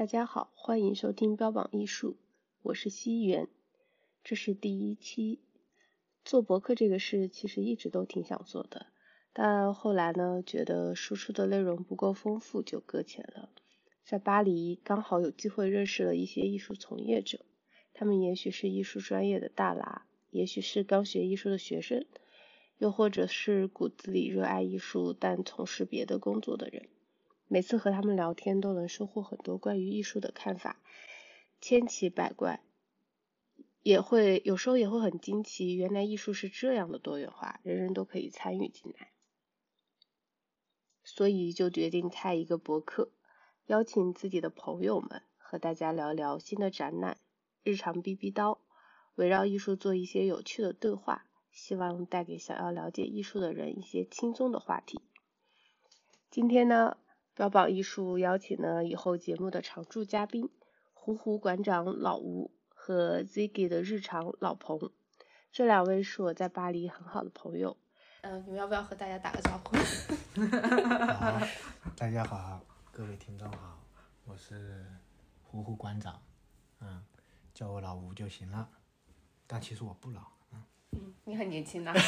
大家好，欢迎收听标榜艺术，我是西元，这是第一期。做博客这个事其实一直都挺想做的，但后来呢，觉得输出的内容不够丰富，就搁浅了。在巴黎刚好有机会认识了一些艺术从业者，他们也许是艺术专业的大拿，也许是刚学艺术的学生，又或者是骨子里热爱艺术但从事别的工作的人。每次和他们聊天，都能收获很多关于艺术的看法，千奇百怪，也会有时候也会很惊奇，原来艺术是这样的多元化，人人都可以参与进来。所以就决定开一个博客，邀请自己的朋友们和大家聊聊新的展览、日常逼逼叨，围绕艺术做一些有趣的对话，希望带给想要了解艺术的人一些轻松的话题。今天呢？标榜艺术邀请了以后节目的常驻嘉宾，胡胡馆长老吴和 Ziggy 的日常老彭，这两位是我在巴黎很好的朋友。嗯，你们要不要和大家打个招呼？好，大家好，各位听众好，我是胡胡馆长，嗯，叫我老吴就行了，但其实我不老，嗯，嗯，你很年轻呐。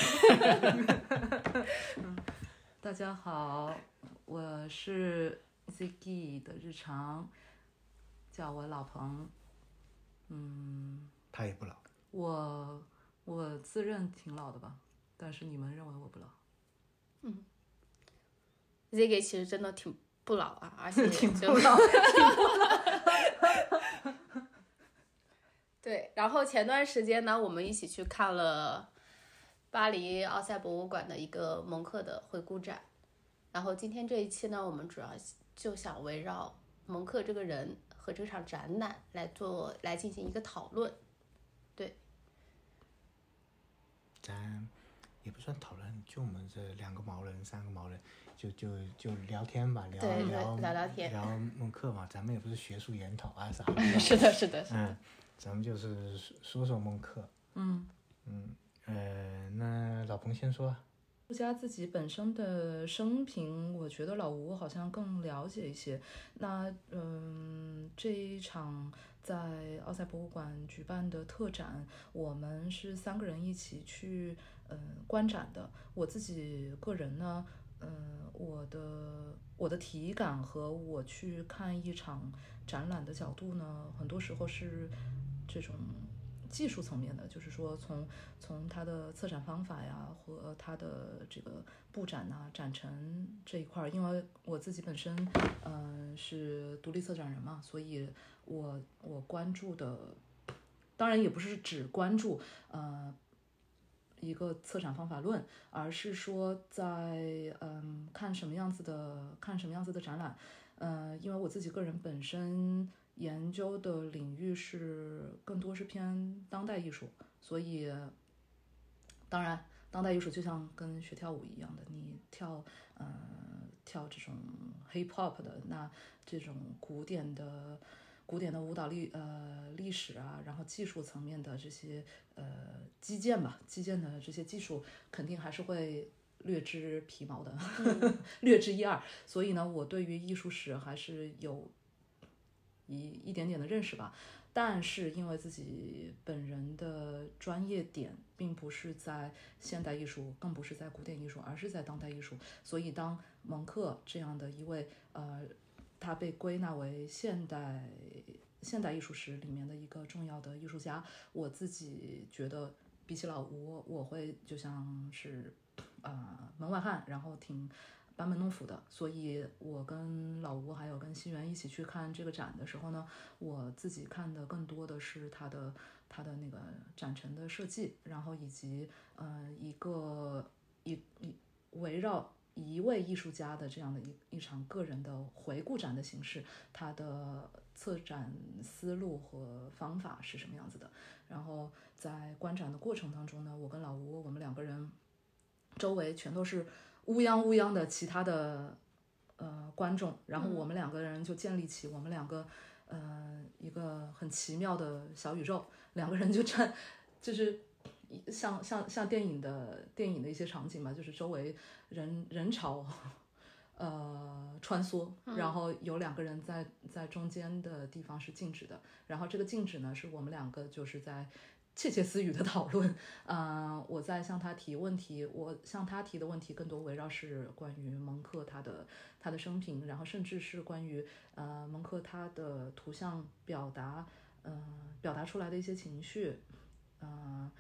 大家好，我是 Ziggy 的日常，叫我老彭。嗯，他也不老。我我自认挺老的吧，但是你们认为我不老？嗯，Ziggy 其实真的挺不老啊，而且挺不老。对，然后前段时间呢，我们一起去看了。巴黎奥赛博物馆的一个蒙克的回顾展，然后今天这一期呢，我们主要就想围绕蒙克这个人和这场展览来做来进行一个讨论。对，咱也不算讨论，就我们这两个毛人、三个毛人，就就就聊天吧，聊聊聊聊天，聊蒙克嘛，咱们也不是学术研讨啊啥的。是的，是的，嗯，咱们就是说说蒙克。嗯嗯。呃，那老彭先说。艺术家自己本身的生平，我觉得老吴好像更了解一些。那嗯，这一场在奥赛博物馆举办的特展，我们是三个人一起去嗯观展的。我自己个人呢，嗯，我的我的体感和我去看一场展览的角度呢，很多时候是这种。技术层面的，就是说从从它的策展方法呀，和它的这个布展呐、展陈这一块儿，因为我自己本身嗯是独立策展人嘛，所以我我关注的，当然也不是只关注呃一个策展方法论，而是说在嗯看什么样子的看什么样子的展览，嗯，因为我自己个人本身。研究的领域是更多是偏当代艺术，所以当然，当代艺术就像跟学跳舞一样的，你跳呃跳这种 hip hop 的，那这种古典的古典的舞蹈历呃历史啊，然后技术层面的这些呃基建吧，基建的这些技术肯定还是会略知皮毛的，略知一二。所以呢，我对于艺术史还是有。一一点点的认识吧，但是因为自己本人的专业点并不是在现代艺术，更不是在古典艺术，而是在当代艺术，所以当蒙克这样的一位呃，他被归纳为现代现代艺术史里面的一个重要的艺术家，我自己觉得比起老吴，我会就像是啊门外汉，然后挺。班门弄斧的，所以我跟老吴还有跟新源一起去看这个展的时候呢，我自己看的更多的是他的他的那个展陈的设计，然后以及呃一个一一围绕一位艺术家的这样的一一场个人的回顾展的形式，他的策展思路和方法是什么样子的。然后在观展的过程当中呢，我跟老吴我们两个人周围全都是。乌泱乌泱的其他的呃观众，然后我们两个人就建立起我们两个呃一个很奇妙的小宇宙，两个人就站，就是像像像电影的电影的一些场景嘛，就是周围人人潮，呃穿梭，然后有两个人在在中间的地方是静止的，然后这个静止呢是我们两个就是在窃窃私语的讨论，呃，我在向他提问题，我向他提的问题更多围绕是关于蒙克他的他的生平，然后甚至是关于呃蒙克他的图像表达，呃表达出来的一些情绪，呃。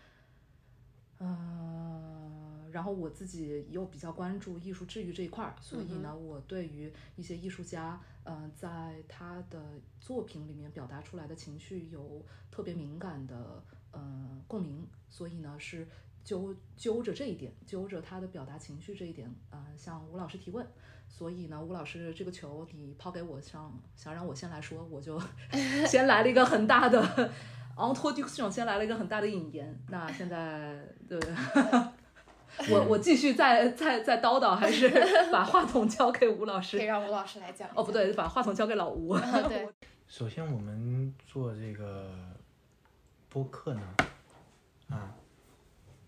呃，然后我自己又比较关注艺术治愈这一块儿，所以呢，我对于一些艺术家，呃，在他的作品里面表达出来的情绪有特别敏感的呃共鸣，所以呢是揪揪着这一点，揪着他的表达情绪这一点，呃，向吴老师提问。所以呢，吴老师这个球你抛给我，想想让我先来说，我就 先来了一个很大的。昂托迪克斯先来了一个很大的引言，那现在对，我我继续再再再叨叨，还是把话筒交给吴老师？可以让吴老师来讲。哦，不对，把话筒交给老吴。对。首先，我们做这个播客呢，啊，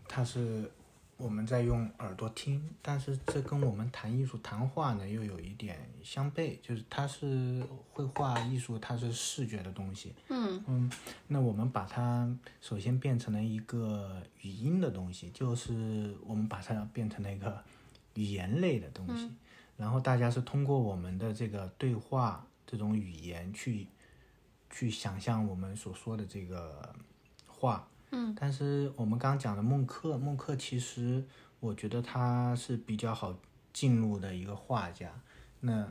它是。我们在用耳朵听，但是这跟我们谈艺术、谈话呢又有一点相悖，就是它是绘画艺术，它是视觉的东西。嗯嗯，那我们把它首先变成了一个语音的东西，就是我们把它变成了一个语言类的东西，然后大家是通过我们的这个对话这种语言去去想象我们所说的这个话。嗯，但是我们刚刚讲的孟克，孟克其实我觉得他是比较好进入的一个画家。那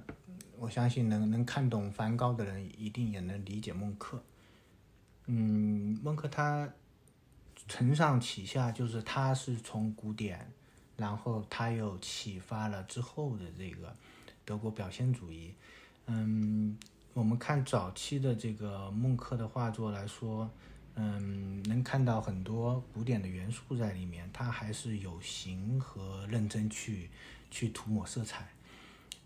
我相信能能看懂梵高的人，一定也能理解孟克。嗯，孟克他承上启下，就是他是从古典，然后他又启发了之后的这个德国表现主义。嗯，我们看早期的这个孟克的画作来说。嗯，能看到很多古典的元素在里面，他还是有形和认真去去涂抹色彩，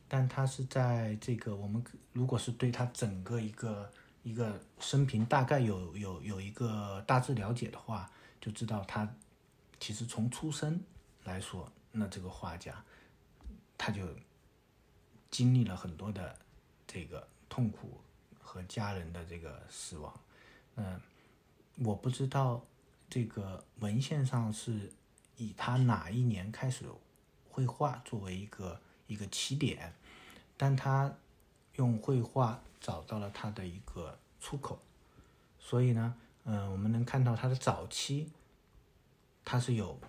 但他是在这个我们如果是对他整个一个一个生平大概有有有一个大致了解的话，就知道他其实从出生来说，那这个画家他就经历了很多的这个痛苦和家人的这个死亡，嗯。我不知道这个文献上是以他哪一年开始绘画作为一个一个起点，但他用绘画找到了他的一个出口，所以呢，嗯，我们能看到他的早期，他是有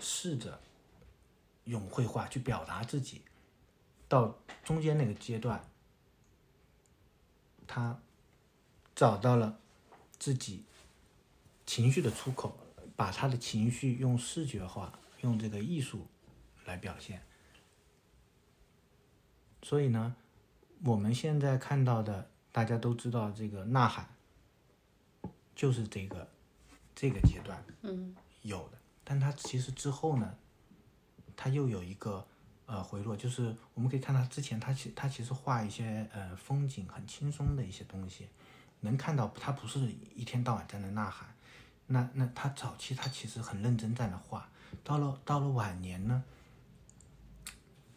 试着用绘画去表达自己，到中间那个阶段，他找到了自己。情绪的出口，把他的情绪用视觉化，用这个艺术来表现。所以呢，我们现在看到的，大家都知道这个呐喊，就是这个这个阶段嗯有的。但他其实之后呢，他又有一个呃回落，就是我们可以看到之前他其他其实画一些呃风景很轻松的一些东西，能看到他不是一天到晚在那呐喊。那那他早期他其实很认真在那画，到了到了晚年呢，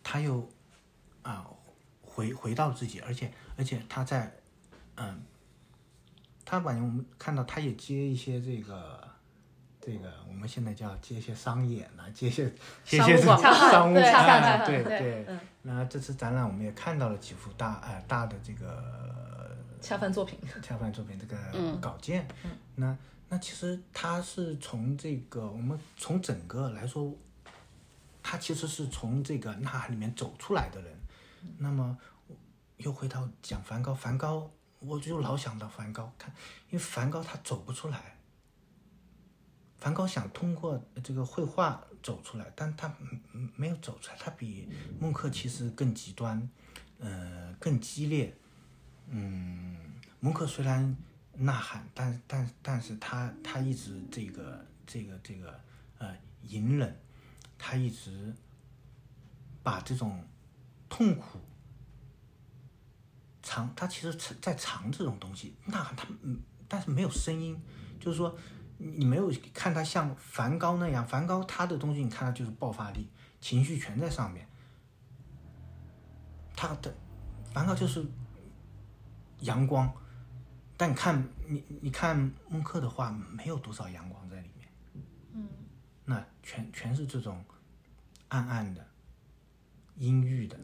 他又啊回回到自己，而且而且他在嗯，他晚年我们看到他也接一些这个这个我们现在叫接一些商演啊，接一些 接一些商务啊，对对。那这次展览我们也看到了几幅大呃大的这个恰饭作品，恰饭作品这个稿件，那。那其实他是从这个，我们从整个来说，他其实是从这个呐喊里面走出来的人。那么又回到讲梵高，梵高，我就老想到梵高，看，因为梵高他走不出来，梵高想通过这个绘画走出来，但他没有走出来，他比孟克其实更极端，呃，更激烈。嗯，孟克虽然。呐喊，但但但是他他一直这个这个这个呃隐忍，他一直把这种痛苦藏，他其实在藏这种东西。呐喊他嗯，但是没有声音，就是说你没有看他像梵高那样，梵高他的东西你看他就是爆发力，情绪全在上面。他的梵高就是阳光，但看你你看孟克的画，没有多少阳光在里面。嗯，那全全是这种暗暗的、阴郁的，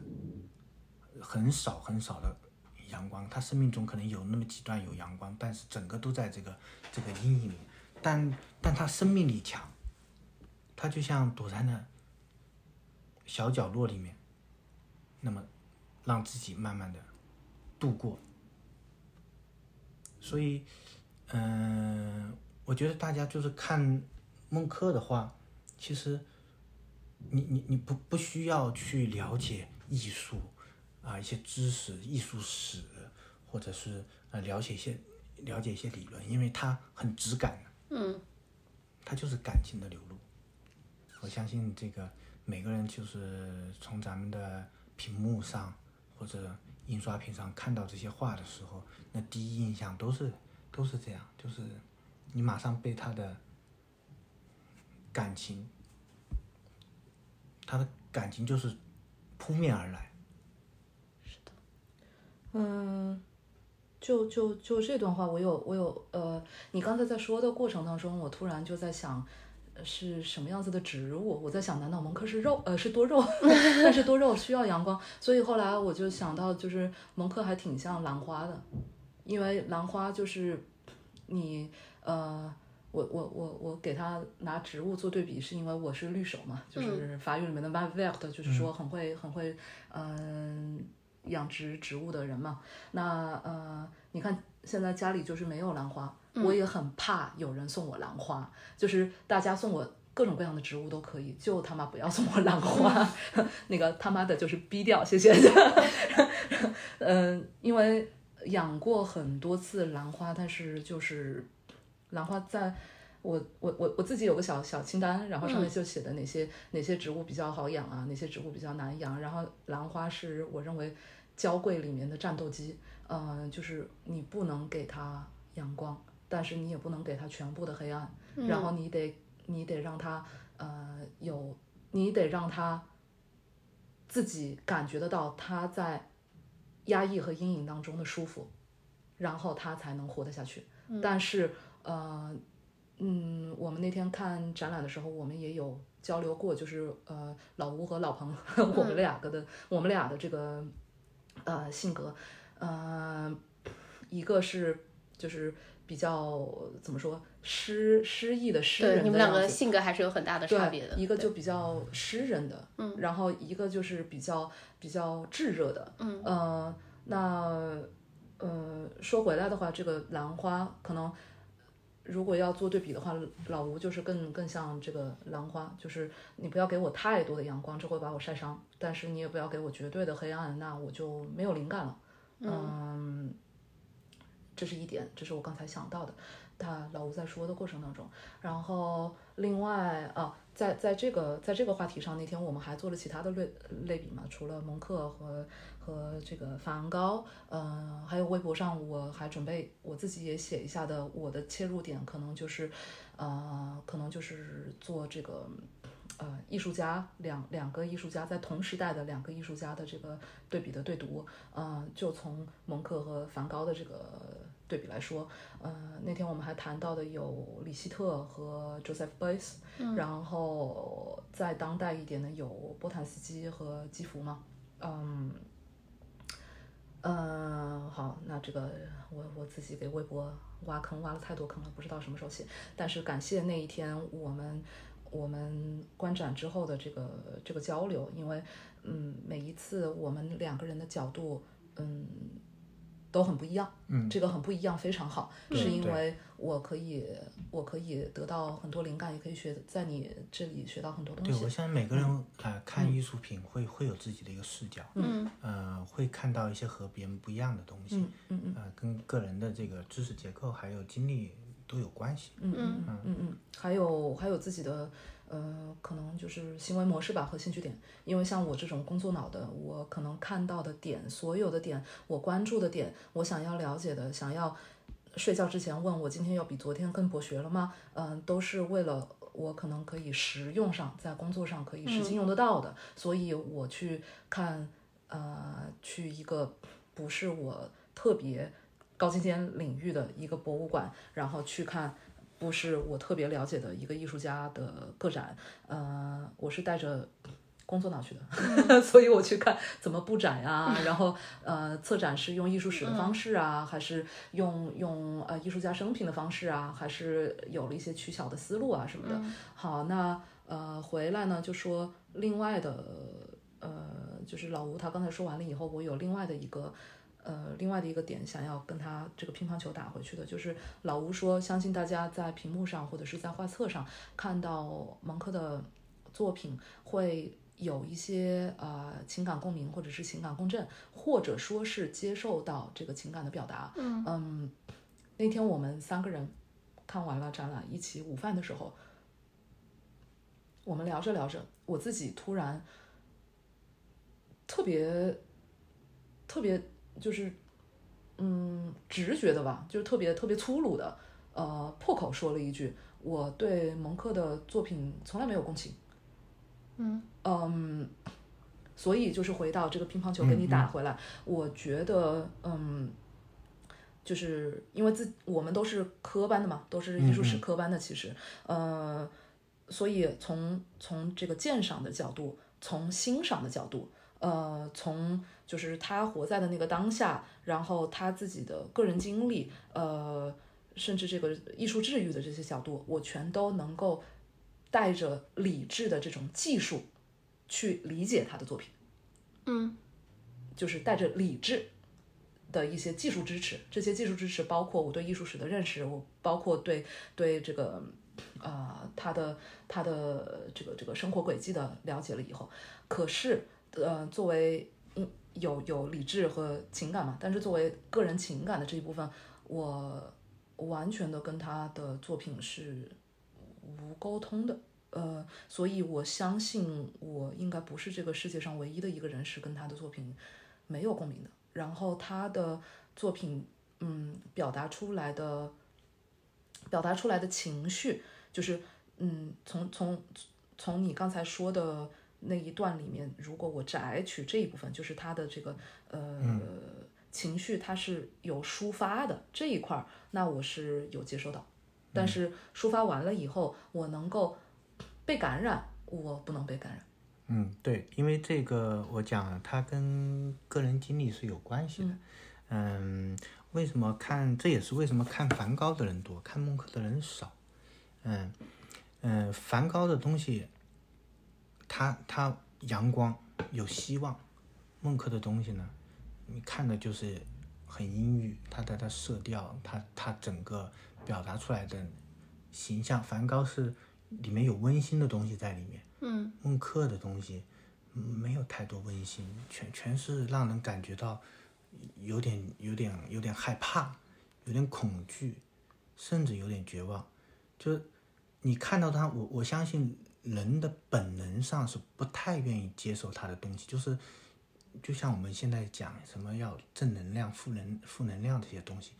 很少很少的阳光。他生命中可能有那么几段有阳光，但是整个都在这个这个阴影里。但但他生命力强，他就像躲在那小角落里面，那么让自己慢慢的度过。所以，嗯、我觉得大家就是看孟克的话，其实你你你不不需要去了解艺术啊、一些知识、艺术史，或者是呃了解一些了解一些理论，因为它很直感的，嗯，它就是感情的流露。我相信这个每个人就是从咱们的屏幕上或者印刷品上看到这些画的时候，那第一印象都是都是这样，就是你马上被他的感情，他的感情就是扑面而来。是的嗯，就就就这段话，我有我有呃，你刚才在说的过程当中，我突然就在想，是什么样子的植物？我在想，难道蒙克是肉？呃，是多肉，但是多肉需要阳光，所以后来我就想到，就是蒙克还挺像兰花的，因为兰花就是你呃。我我我我给他拿植物做对比，是因为我是绿手嘛，就是法语里面的 v a v e r t 就是说很会很会嗯、养殖植物的人嘛。那呃，你看现在家里就是没有兰花，我也很怕有人送我兰花，就是大家送我各种各样的植物都可以，就他妈不要送我兰花，那个他妈的就是逼掉，谢谢。嗯，因为养过很多次兰花，但是就是兰花在。我我我我自己有个小小清单，然后上面就写的哪些、哪些植物比较好养啊，哪些植物比较难养。然后兰花是我认为娇贵里面的战斗机，嗯、就是你不能给它阳光，但是你也不能给他全部的黑暗，然后你得你得让他呃有，你得让他自己感觉得到他在压抑和阴影当中的舒服，然后他才能活得下去。但是呃。嗯，我们那天看展览的时候，我们也有交流过，就是呃，老吴和老彭，我们两个的，我们俩的这个呃性格，呃，一个是就是比较怎么说诗诗意的诗人你们两个性格还是有很大的差别的。一个就比较诗人的，嗯，然后一个就是比较比较炙热的，嗯，呃，那呃说回来的话，这个兰花可能如果要做对比的话，老吴就是更更像这个兰花，就是你不要给我太多的阳光，这会把我晒伤，但是你也不要给我绝对的黑暗，那我就没有灵感了，嗯这是一点，这是我刚才想到的。他老吴在说的过程当中，然后另外啊，在在这个在这个话题上，那天我们还做了其他的类类比嘛，除了蒙克和和这个梵高，呃，还有微博上我还准备我自己也写一下的，我的切入点可能就是，呃，可能就是做这个。呃，艺术家两两个艺术家在同时代的两个艺术家的这个对比的对读，呃，就从蒙克和梵高的这个对比来说，呃，那天我们还谈到的有李希特和 Joseph Beuys，、然后在当代一点的有波坦斯基和基弗嘛，嗯，嗯，好，那这个我我自己给微博挖坑挖了太多坑了，不知道什么时候写，但是感谢那一天我们我们观展之后的这个这个交流，因为嗯，每一次我们两个人的角度，嗯。都很不一样，嗯，这个很不一样，非常好，是因为我可以，我可以得到很多灵感，也可以学在你这里学到很多东西对，我。相信每个人呃看艺术品会会有自己的一个视角，嗯，呃，会看到一些和别人不一样的东西，嗯嗯嗯。呃，跟个人的这个知识结构还有经历都有关系。嗯嗯嗯。嗯嗯，还有还有自己的呃，可能就是行为模式吧和兴趣点，因为像我这种工作脑的，我可能看到的点，所有的点，我关注的点，我想要了解的，想要睡觉之前问我今天要比昨天更博学了吗？嗯、都是为了。我可能可以实用上，在工作上可以实际用得到的，所以我去看呃去一个不是我特别高精尖领域的一个博物馆，然后去看不是我特别了解的一个艺术家的个展，呃，我是带着。工作脑去的，所以我去看怎么布展呀，然后呃，策展是用艺术史的方式啊，还是用用呃艺术家生平的方式啊，还是有了一些取巧的思路啊什么的。好，那呃回来呢，就说另外的呃，就是老吴他刚才说完了以后，我有另外的一个呃另外的一个点想要跟他这个乒乓球打回去的，就是老吴说，相信大家在屏幕上或者是在画册上看到蒙克的作品会。有一些呃情感共鸣，或者是情感共振，或者说是接受到这个情感的表达。嗯那天我们三个人看完了展览，一起午饭的时候，我们聊着聊着，我自己突然特别特别就是嗯直觉的吧，就是特别特别粗鲁的呃破口说了一句：我对蒙克的作品从来没有共情。嗯嗯，所以就是回到这个乒乓球跟你打回来，我觉得嗯，就是因为自我们都是科班的嘛，都是艺术史科班的，其实呃，所以从从这个鉴赏的角度，从欣赏的角度，呃，从就是他活在的那个当下，然后他自己的个人经历，呃，甚至这个艺术治愈的这些角度，我全都能够。带着理智的这种技术去理解他的作品，嗯，就是带着理智的一些技术支持。这些技术支持包括我对艺术史的认识，我包括对对这个啊他的他的这个这个生活轨迹的了解了以后，可是呃作为嗯有有理智和情感嘛，但是作为个人情感的这一部分，我完全的跟他的作品是。无沟通的，呃，所以我相信我应该不是这个世界上唯一的一个人是跟他的作品没有共鸣的。然后他的作品，嗯，表达出来的，表达出来的情绪，就是，嗯，从从从你刚才说的那一段里面，如果我摘取这一部分，就是他的这个呃情绪，他是有抒发的这一块儿，那我是有接收到。但是抒发完了以后，我能够被感染，我不能被感染。嗯，对，因为这个我讲，它跟个人经历是有关系的。嗯，为什么看？这也是为什么看梵高的人多，看孟克的人少。嗯嗯，梵高的东西，他他阳光有希望，孟克的东西呢，你看的就是很阴郁，他的他色调，他他整个。表达出来的形象，梵高是里面有温馨的东西在里面，嗯，孟克的东西没有太多温馨，全全是让人感觉到有点有点有点害怕，有点恐惧，甚至有点绝望。就你看到他，我我相信人的本能上是不太愿意接受他的东西，就是就像我们现在讲什么要正能量、负能负能量这些东西，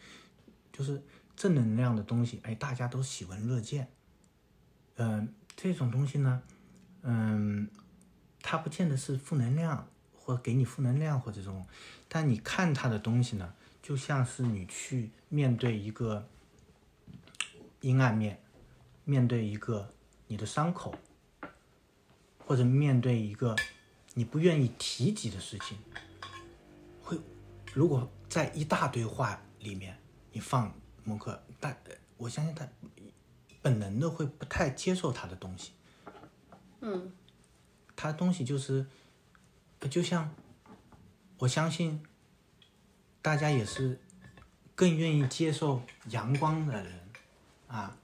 就是。正能量的东西，哎，大家都喜闻乐见。嗯，这种东西呢，嗯，它不见得是负能量，或给你负能量或者这种，但你看它的东西呢，就像是你去面对一个阴暗面，面对一个你的伤口，或者面对一个你不愿意提及的事情，会，如果在一大堆话里面你放。孟克，但我相信他本能的会不太接受他的东西。嗯，他的东西就是，就像我相信大家也是更愿意接受阳光的人啊，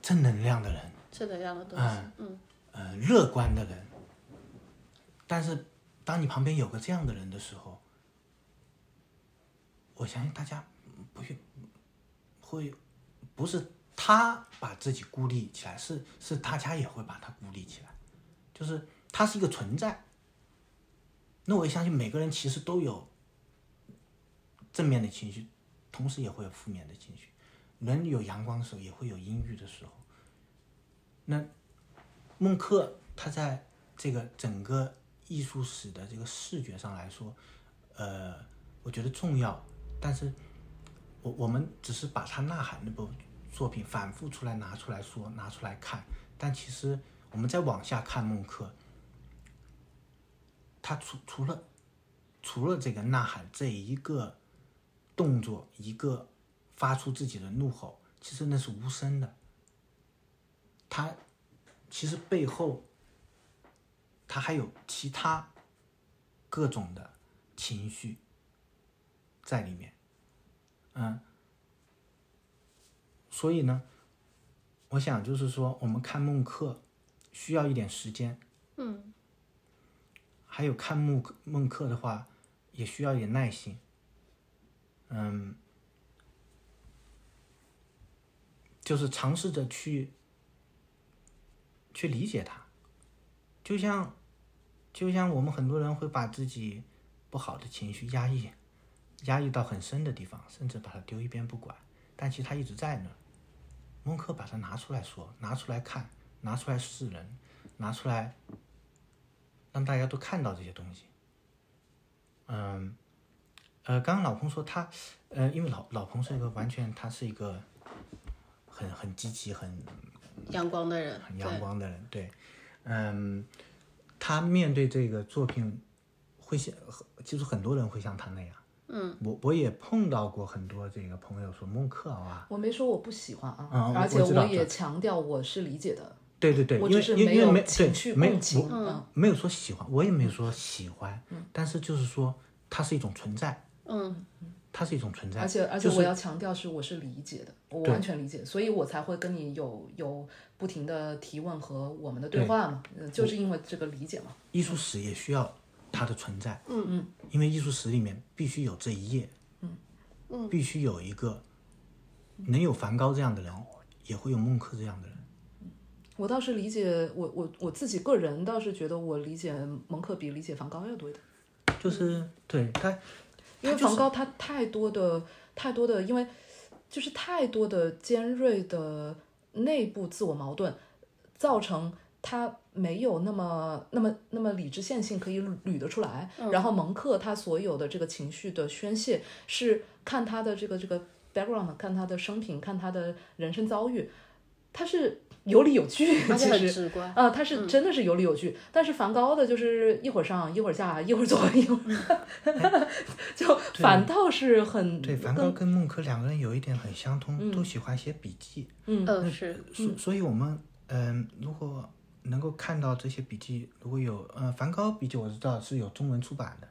正能量的人，正能量的东西，嗯，呃，乐观的人。但是当你旁边有个这样的人的时候，我相信大家不愿。会，不是他把自己孤立起来，是是大家也会把他孤立起来，就是他是一个存在。那我也相信每个人其实都有正面的情绪，同时也会有负面的情绪。人有阳光的时候，也会有阴郁的时候。那孟克他在这个整个艺术史的这个视觉上来说，呃，我觉得重要，但是我我们只是把他呐喊那部作品反复出来拿出来说，拿出来看，但其实我们再往下看孟克，他除除了除了这个呐喊这一个动作，一个发出自己的怒吼，其实那是无声的。他其实背后，他还有其他各种的情绪在里面，嗯，所以呢，我想就是说，我们看孟克需要一点时间，嗯，还有看孟孟克的话，也需要一点耐心，嗯，就是尝试着去去理解他，就像就像我们很多人会把自己不好的情绪压抑压抑到很深的地方，甚至把它丢一边不管，但其实它一直在那儿。孟克把它拿出来说，拿出来看，拿出来示人，拿出来让大家都看到这些东西。嗯，呃，刚刚老彭说他，呃，因为老老彭是一个完全，他是一个很很积极、很阳光的人，很阳光的人，对，嗯，他面对这个作品会像，就是很多人会像他那样。嗯，我我也碰到过很多这个朋友说孟克啊，我没说我不喜欢啊，嗯而且我也强调我是理解的，对对对，因为是没有因为因为没对没有。没有说喜欢，我也没有说喜欢，但是就是说它是一种存在，嗯它是一种存在，而且而且我要强调是我是理解的，我完全理解，所以我才会跟你有有不停的提问和我们的对话嘛，嗯就是因为这个理解嘛。艺术史也需要它的存在，嗯嗯，因为艺术史里面必须有这一页，嗯嗯必须有一个能有梵高这样的人，也会有孟克这样的人。我倒是理解我我我自己个人倒是觉得我理解蒙克比理解梵高要多一点。就是对他，因为梵高他太多的太多的，因为就是太多的尖锐的内部自我矛盾，造成他没有那么那么那么理智线性可以捋得出来。然后蒙克他所有的这个情绪的宣泄，是看他的这个这个 background，看他的生平，看他的人生遭遇，他是有理有据，而且很其实。直观。啊，他是真的是有理有据，但是梵高的就是一会儿上一会儿下，一会儿左一会儿，就反倒是很对梵高跟孟轲两个人有一点很相通，都喜欢写笔记。嗯，是，所所以，我们嗯、如果能够看到这些笔记，如果有呃梵高笔记，我知道是有中文出版的。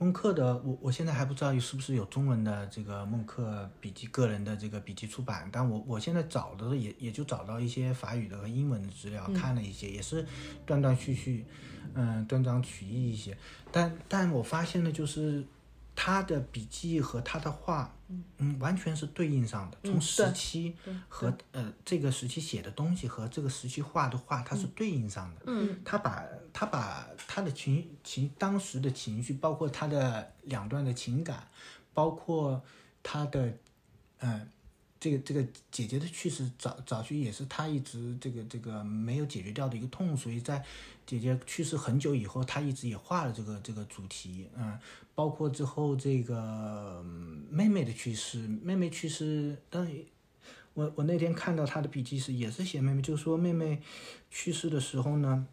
孟克的，我我现在还不知道是不是有中文的这个孟克笔记个人的这个笔记出版，但我我现在找的也也就找到一些法语的和英文的资料，看了一些，也是断断续续，嗯、断章取义一些。但但我发现呢，就是他的笔记和他的画，嗯，完全是对应上的，从时期和呃这个时期写的东西和这个时期画的画，它是对应上的。嗯，他把他把他的情情当时的情绪，包括他的两段的情感，包括他的嗯。这个这个姐姐的去世早早期也是他一直这个这个没有解决掉的一个痛，所以在姐姐去世很久以后，他一直也画了这个这个主题，嗯，包括之后这个妹妹的去世，妹妹去世，当然我我那天看到他的笔记是也是写妹妹，就是说妹妹去世的时候呢，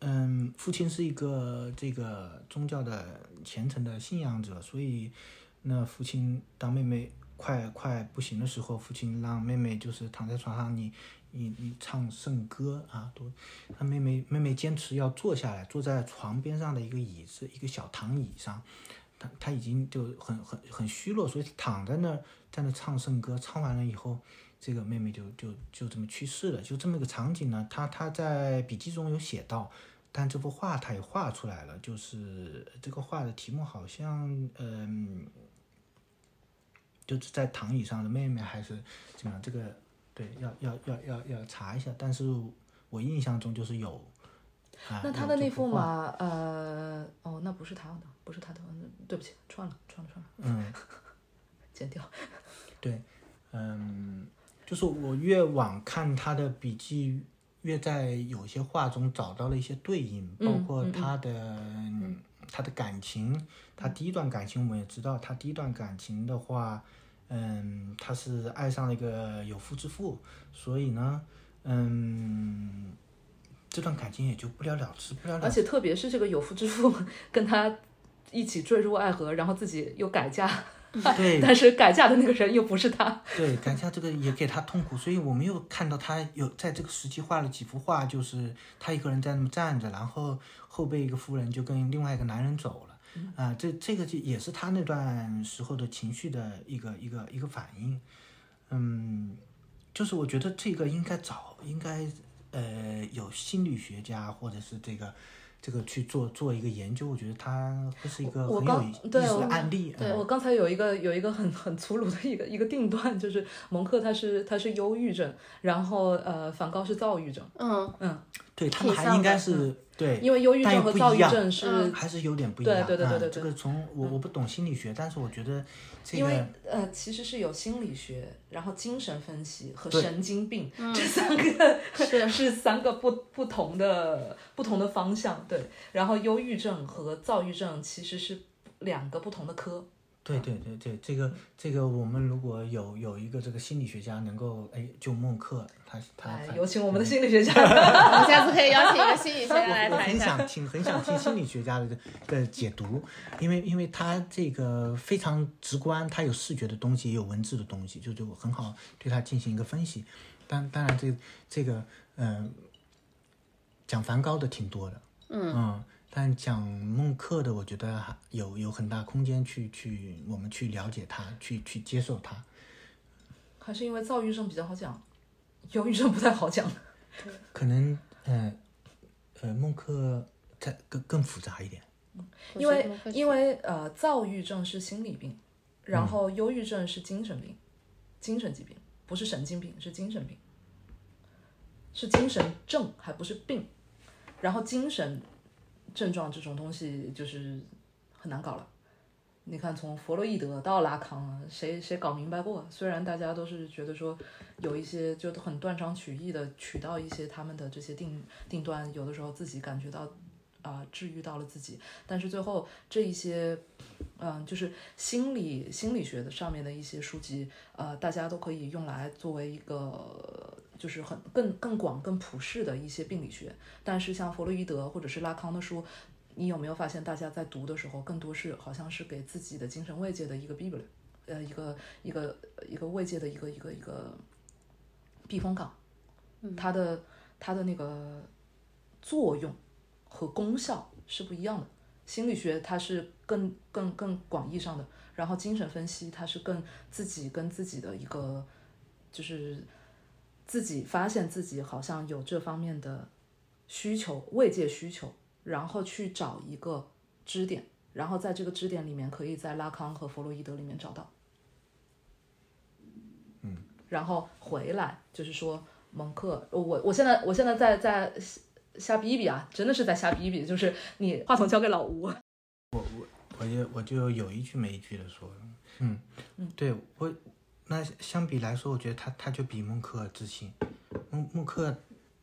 嗯，父亲是一个这个宗教的虔诚的信仰者，所以那父亲当妹妹快快不行的时候，父亲让妹妹就是躺在床上，你你你唱圣歌啊，都，他妹妹妹妹坚持要坐下来，坐在床边上的一个椅子，一个小躺椅上，他他已经就很很很虚弱，所以躺在那儿在那唱圣歌，唱完了以后，这个妹妹就就就这么去世了，就这么一个场景呢，他他在笔记中有写到。但这幅画他也画出来了，就是这个画的题目好像，嗯，就是在躺椅上的妹妹还是怎么样？这个对，要要要要要查一下。但是我印象中就是有。啊、那他的那幅嘛，呃，哦，那不是他的，不是他的，嗯对不起，串了，串了，串了，嗯，剪掉。对，嗯，就是我越往看他的笔记，越在有些画中找到了一些对应，包括他的、嗯他的感情，他第一段感情我们也知道，他第一段感情的话，嗯，他是爱上了一个有夫之妇，所以呢，嗯，这段感情也就不了了之，不了了之而且特别是这个有夫之妇 跟他一起坠入爱河，然后自己又改嫁，对但是改嫁的那个人又不是他。对，改嫁这个也给他痛苦，所以我们又看到他有在这个时期画了几幅画，就是他一个人在那么站着，然后后背一个夫人就跟另外一个男人走了，啊、这这个就也是他那段时候的情绪的一个一个一个反应，嗯，就是我觉得这个应该找应该呃有心理学家或者是这个。这个去做做一个研究，我觉得他会是一个很有意思的对案例。嗯对我刚才有一个有一个很很粗鲁的一个一个定断，就是蒙克他是他是忧郁症，然后呃梵高是躁郁症，嗯，嗯，对他们还应该是对，因为忧郁症和躁郁症是嗯还是有点不一对样。啊对对对对对这个从我我不懂心理学，但是我觉得这个因为呃，其实是有心理学，然后精神分析和神经病、这三个是 是三个不不同的不同的方向，对。然后忧郁症和躁郁症其实是两个不同的科，对对对对，这个这个我们如果有有一个这个心理学家能够哎，就孟克他他有请我们的心理学家。我们下次可以邀请一个心理学家来我谈一谈。很想听，很想听心理学家的的解读，因为因为他这个非常直观，他有视觉的东西，也有文字的东西，就就很好对他进行一个分析。当当然这这个嗯、呃讲梵高的挺多的，嗯但讲孟克的，我觉得还有有很大空间去去我们去了解他，去去接受他。还是因为躁郁症比较好讲，忧郁症不太好讲。可能呃呃孟克再更更复杂一点。因为因为呃，躁郁症是心理病，嗯然后忧郁症是精神病，精神疾病，不是神经病，是精神病，是精神症，还不是病。然后精神症状这种东西就是很难搞了。你看，从弗洛伊德到拉康，谁谁搞明白过？虽然大家都是觉得说有一些就很断章取义的取到一些他们的这些定定端，有的时候自己感觉到啊、治愈到了自己，但是最后这一些，嗯、就是心理心理学的上面的一些书籍，呃，大家都可以用来作为一个就是很更更广、更普世的一些病理学。但是像弗洛伊德或者是拉康的书，你有没有发现大家在读的时候，更多是好像是给自己的精神慰藉的一个 Bible，呃，一个一个一个慰藉的一个一个一个避风港，它的它的那个作用和功效是不一样的。心理学它是更更更广义上的，然后精神分析它是更自己跟自己的一个，就是自己发现自己好像有这方面的需求、慰藉需求，然后去找一个支点，然后在这个支点里面，可以在拉康和弗洛伊德里面找到。嗯，然后回来就是说蒙克，我我现在我现在在在瞎逼逼啊，真的是在瞎逼逼，就是你话筒交给老吴。我我我就我就有一句没一句的说，嗯嗯对我那相比来说，我觉得他他就比孟克自信，孟孟克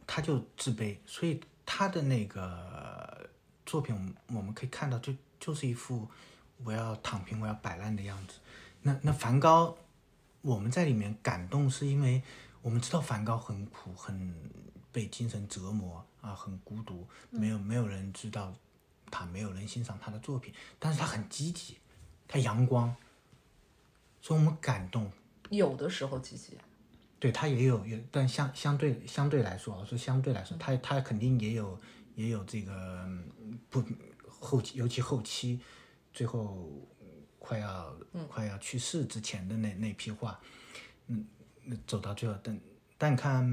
他就自卑，所以他的那个作品，我们我们可以看到就就是一副我要躺平，我要摆烂的样子。那那梵高，我们在里面感动，是因为我们知道梵高很苦，很被精神折磨啊，很孤独，没有没有人知道他，没有人欣赏他的作品，但是他很积极，他阳光，所以我们感动。有的时候积极，对他也有有，但相相对相对来说，我说相对来说，他他肯定也有也有这个嗯不后期，尤其后期最后快要、快要去世之前的那那批画，嗯，那走到最后，但但看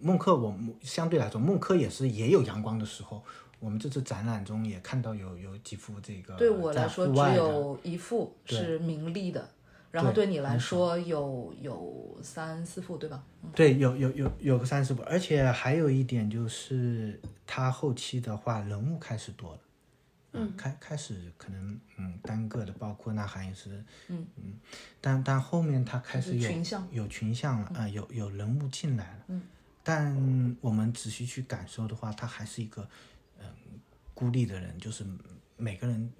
孟克，我们相对来说，孟克也是也有阳光的时候。我们这次展览中也看到有有几幅这个对我来说只有一幅是名利的，然后对对你来说有有三四副，对吧？对，有有有有个三四部，而且还有一点就是，他后期的话人物开始多了，嗯，开开始可能嗯单个的，包括那韩也是，嗯。嗯，但但后面他开始有群像有群像了啊、有有人物进来了，嗯，但我们仔细去感受的话，他还是一个嗯、孤立的人，就是每个人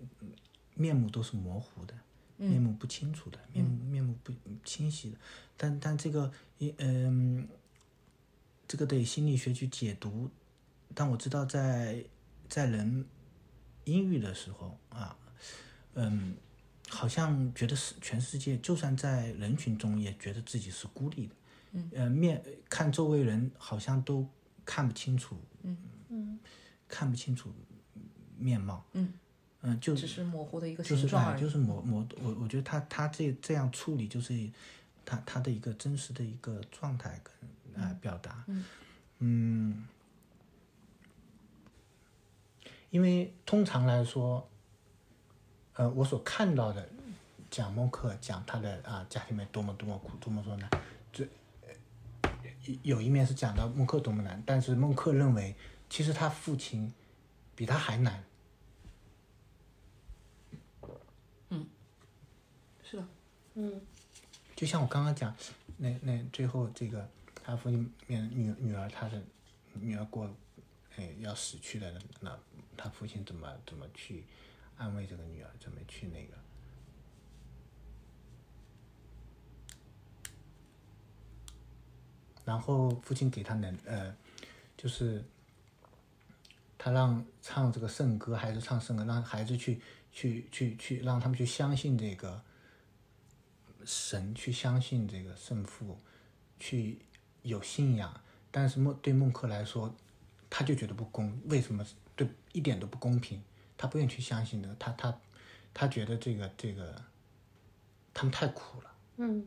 面目都是模糊的，面目不清楚的，面目面目不清晰的。但但这个一嗯、这个得心理学去解读。但我知道在在人阴郁的时候啊，嗯，好像觉得是全世界，就算在人群中，也觉得自己是孤立的。嗯，呃，面看周围人好像都看不清楚，嗯嗯，看不清楚面貌。嗯嗯，就只是模糊的一个就是哎，形状而已。就是模模，我我觉得他他这这样处理，就是他他的一个真实的一个状态跟啊、表达。嗯因为通常来说，呃，我所看到的讲孟克讲他的啊家庭里面多么多么苦，多么多么难，这呃有一面是讲到孟克多么难，但是孟克认为其实他父亲比他还难。是的，嗯就像我刚刚讲，那那最后这个他父亲面女女儿，他的女儿过，哎要死去了，那他父亲怎么怎么去安慰这个女儿，怎么去那个？然后父亲给他能呃，就是他让唱这个圣歌还是唱圣歌，让孩子去去去去让他们去相信这个。神去相信这个圣父，去有信仰，但是孟对孟克来说，他就觉得不公，为什么对一点都不公平？他不愿意去相信的，他他他觉得这个这个他们太苦了。嗯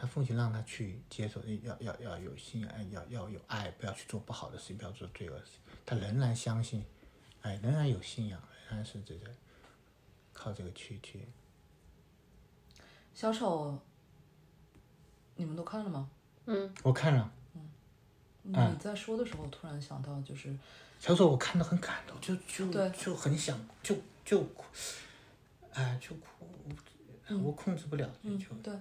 他父亲让他去接受，要要要有信仰，要要有爱，不要去做不好的事情，不要做罪恶的事情。他仍然相信，哎，仍然有信仰，仍然是这个靠这个去去。小丑，你们都看了吗？嗯我看了嗯你在说的时候，突然想到，就是小丑，我看的很感动，就就对就很想就就哭，哎，就哭，我控制不了，嗯就，对，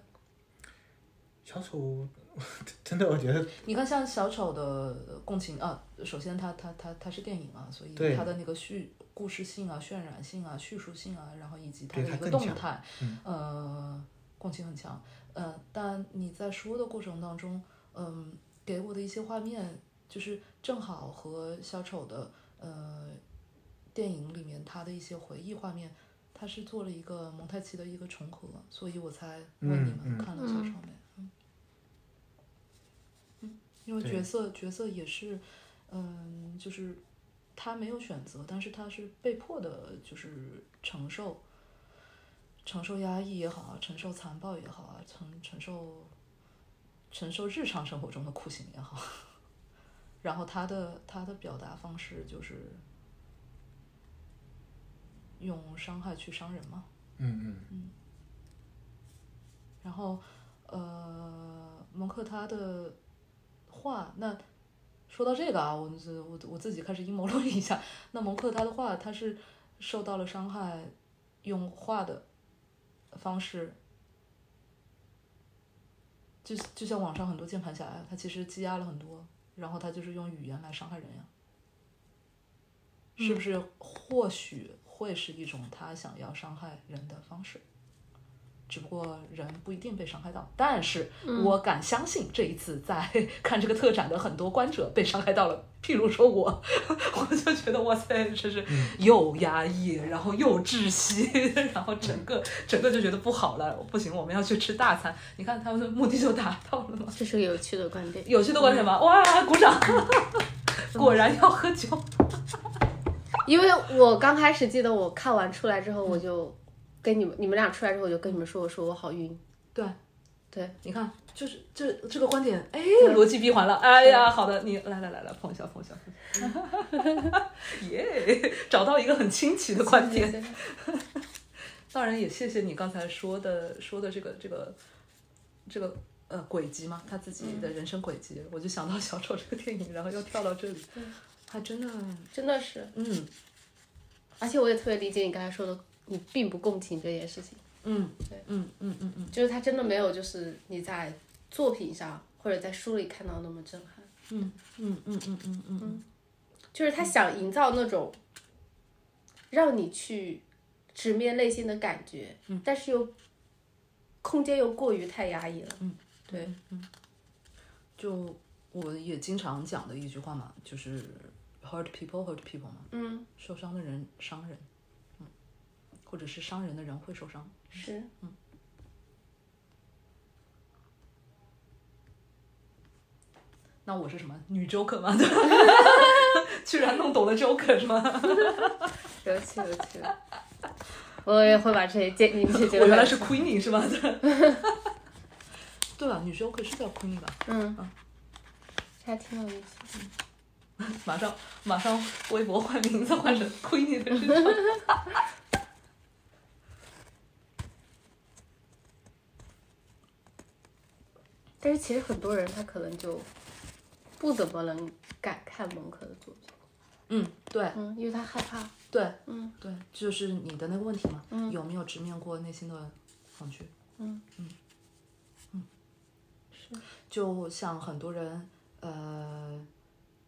小丑，真的我觉得你看像小丑的共情啊，首先它它它它是电影啊，所以对它的那个叙故事性啊、渲染性啊、叙述性啊，然后以及它的一个动态，呃，共情很强。呃，但你在说的过程当中，嗯、给我的一些画面，就是正好和小丑的呃电影里面他的一些回忆画面，他是做了一个蒙太奇的一个重合，所以我才问你嗯嗯们看了小丑没？嗯嗯，因为角色角色也是，嗯，就是他没有选择，但是他是被迫的，就是承受。承受压抑也好啊，承受残暴也好啊，承承受承受日常生活中的酷刑也好，然后他的他的表达方式就是用伤害去伤人嘛，嗯。嗯。然后呃，蒙克他的画，那说到这个啊，我我我自己开始阴谋论一下，那蒙克他的话，他是受到了伤害，用画的方式。就就像网上很多键盘侠呀，他其实积压了很多，然后他就是用语言来伤害人呀，是不是？或许会是一种他想要伤害人的方式，只不过人不一定被伤害到。但是我敢相信，这一次在 看这个特展的很多观者被伤害到了。譬如说我，我就觉得哇塞，真是又压抑，然后又窒息，然后整个整个就觉得不好了，不行，我们要去吃大餐。你看他们的目的就达到了吗？这是个有趣的观点。有趣的观点吗？哇，鼓掌！果然要喝酒。因为我刚开始记得我看完出来之后，我就跟你们你们俩出来之后，我就跟你们说，我说我好晕。对，对，你看，就是这这个观点，哎，逻辑闭环了。哎呀，好的，你来来来来碰一下碰一下，碰一下 耶，找到一个很清奇的观点。当然也谢谢你刚才说的说的这个这个这个呃轨迹嘛，他自己的人生轨迹，我就想到小丑这个电影，然后又跳到这里，还真的，真的是，嗯。而且我也特别理解你刚才说的，你并不共情这件事情。嗯，对，嗯嗯嗯嗯。就是他真的没有就是你在作品上或者在书里看到那么震撼。嗯嗯嗯嗯嗯嗯。就是他想营造那种让你去直面内心的感觉，嗯。但是又空间又过于太压抑了。嗯，对，嗯就我也经常讲的一句话嘛，就是 hurt people hurt people 嘛，嗯，受伤的人伤人，嗯，或者是伤人的人会受伤。是，嗯那我是什么女 Joker 吗？居然弄懂了 Joker 是吗？有趣有趣。我也会把这些。我原来是 Queenie 是吧？对吧？女 Joker 是叫 Queenie 吧？嗯，这还挺有意思。马上马上微博换名字换成 Queenie 的市场。但是其实很多人他可能就不怎么能敢看蒙克的作品，嗯，对。嗯，因为他害怕。对嗯。对，就是你的那个问题嘛，嗯有没有直面过内心的恐惧？嗯。嗯嗯，是，就像很多人呃，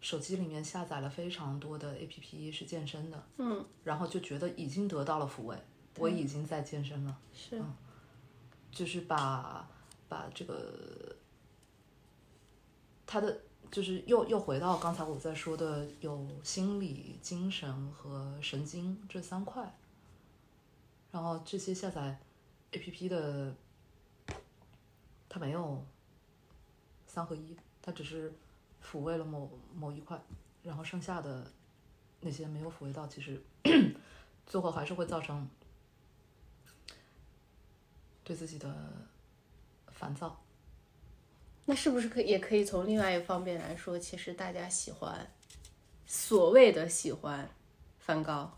手机里面下载了非常多的 APP 是健身的，嗯，然后就觉得已经得到了抚慰，我已经在健身了，是，就是把把这个他的就是又又回到刚才我在说的有心理、精神和神经这三块，然后这些下载 APP 的，它没有三合一，它只是抚慰了某某一块，然后剩下的那些没有抚慰到，其实最后还是会造成对自己的烦躁。那是不是可也可以从另外一方面来说，其实大家喜欢所谓的喜欢梵高，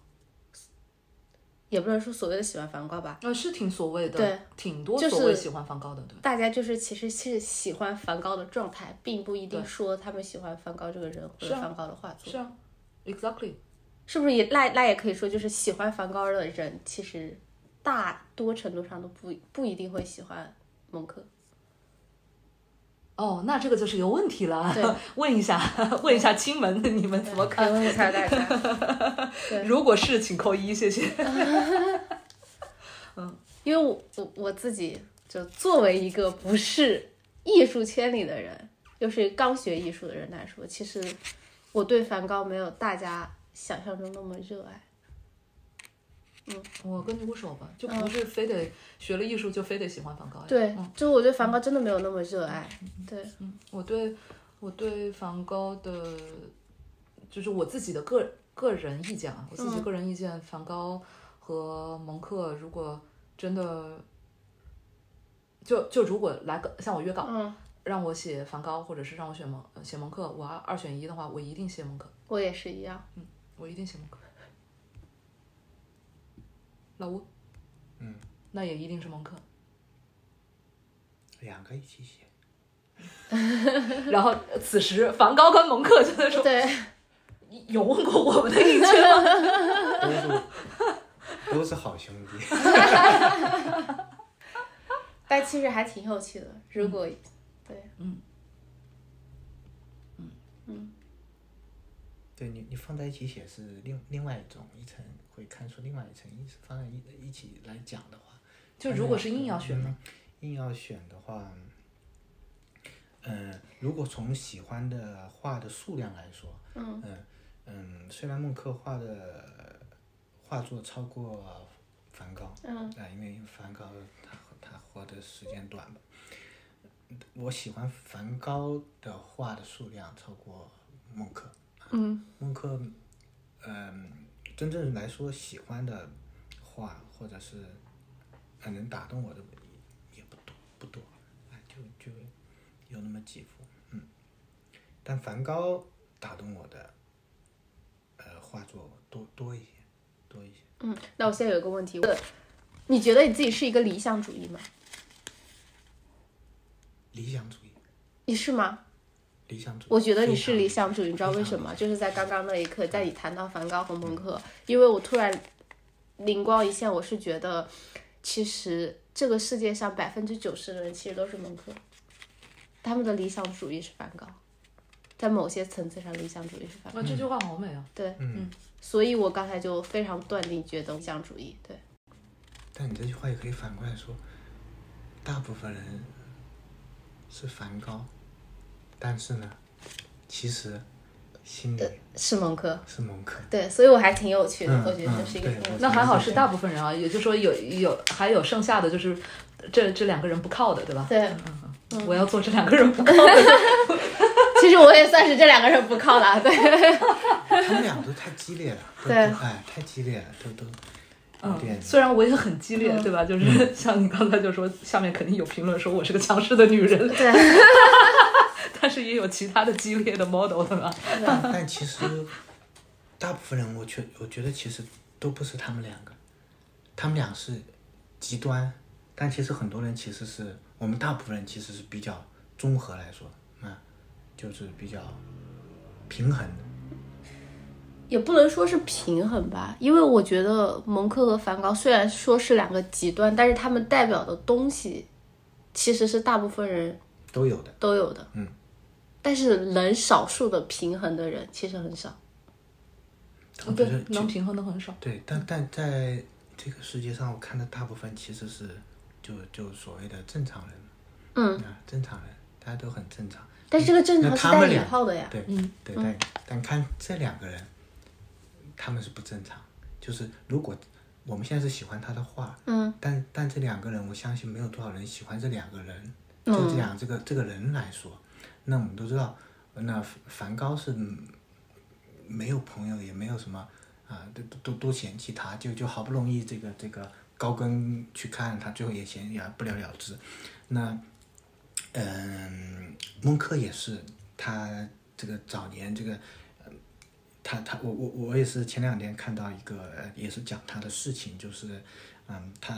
也不能说所谓的喜欢梵高吧，呃，是挺所谓的，对，挺多就是所谓喜欢梵高的，对。大家就是其实是喜欢梵高的状态，并不一定说他们喜欢梵高这个人或者梵高的画作，是啊，exactly。是不是也那那也可以说，就是喜欢梵高的人，其实大多程度上都不不一定会喜欢蒙克。哦，那这个就是有问题了对。问一下，问一下亲们，你们怎么看？可问一下大家，对如果是，请扣一，谢谢。因为我我我自己就作为一个不是艺术圈里的人，又是刚学艺术的人来说，其实我对梵高没有大家想象中那么热爱。我跟你握手吧，就不是非得学了艺术就非得喜欢梵高呀。对嗯，就我对梵高真的没有那么热爱。对，嗯，我对我对梵高的，就是我自己的个个人意见啊，我自己嗯个人意见，梵高和蒙克如果真的，就就如果来个向我约稿，嗯，让我写梵高，或者是让我选蒙呃写蒙克，我要二选一的话，我一定写蒙克，我也是一样。嗯我一定写蒙克。老吴，嗯，那也一定是蒙克。两个一起写。然后呃此时梵高跟蒙克就在说，对，有问过我们的意见吗？都是都是好兄弟。但其实还挺有趣的。如果、对，嗯。嗯对你，你放在一起写是另另外一种一层，会看出另外一层意思。放在一一起来讲的话，就如果是硬要选呢？嗯硬要选的话，嗯、如果从喜欢的画的数量来说，嗯嗯嗯，虽然孟克画的画作超过梵高，嗯啊，因为梵高他他活的时间短吧，我喜欢梵高的画的数量超过孟克。嗯孟克，嗯，真正来说喜欢的画或者是很能打动我的也也不多不多，哎，就就有那么几幅，嗯。但梵高打动我的，呃，画作多多一些，多一些。嗯。那我现在有一个问题，呃你觉得你自己是一个理想主义吗？理想主义，你是吗？理想主义。我觉得你是理想主义，你知道为什么？就是在刚刚那一刻，在你谈到梵高和蒙克，因为我突然灵光一现，我是觉得，其实这个世界上百分之九十的人其实都是蒙克，他们的理想主义是梵高，在某些层次上理想主义是梵高。哇，这句话好美啊！对，嗯，所以我刚才就非常断定觉得理想主义。对，但你这句话也可以反过来说，大部分人是梵高，但是呢，其实心里是蒙克。是蒙克。对，所以我还挺有趣的，嗯我觉得这是一个。那还好是大部分人啊，也就是说有有还有剩下的就是这这两个人不靠的，对吧？对，嗯我要做这两个人不靠的。其实我也算是这两个人不靠了。对，他们俩都太激烈了，都对都哎，太激烈了，都都有点嗯，虽然我也很激烈，对吧？就是 像你刚才就说，下面肯定有评论说我是个强势的女人，对，但是也有其他的激烈的 model，的吧？但 但其实大部分人，我觉我觉得其实都不是他们两个，他们俩是极端，但其实很多人其实是我们大部分人其实是比较综合来说，啊，就是比较平衡的。也不能说是平衡吧，因为我觉得蒙克和梵高虽然说是两个极端，但是他们代表的东西其实是大部分人都有的，都有的。嗯，但是能少数的平衡的人其实很少。对我觉得，能平衡的很少。对，但但在这个世界上，我看的大部分其实是就就所谓的正常人，嗯，啊，正常人，大家都很正常。但是这个正常是带引那他们俩号的呀。对，嗯对，但但看这两个人，他们是不正常。就是如果我们现在是喜欢他的话，嗯，但但这两个人，我相信没有多少人喜欢这两个人。就这样，这个这个人来说，那我们都知道，那梵高是没有朋友，也没有什么啊，都都都嫌弃他，就就好不容易这个这个高更去看他，最后也嫌也不了了之。那嗯，蒙克也是，他这个早年这个，他他我我我也是前两天看到一个，也是讲他的事情，就是，嗯，他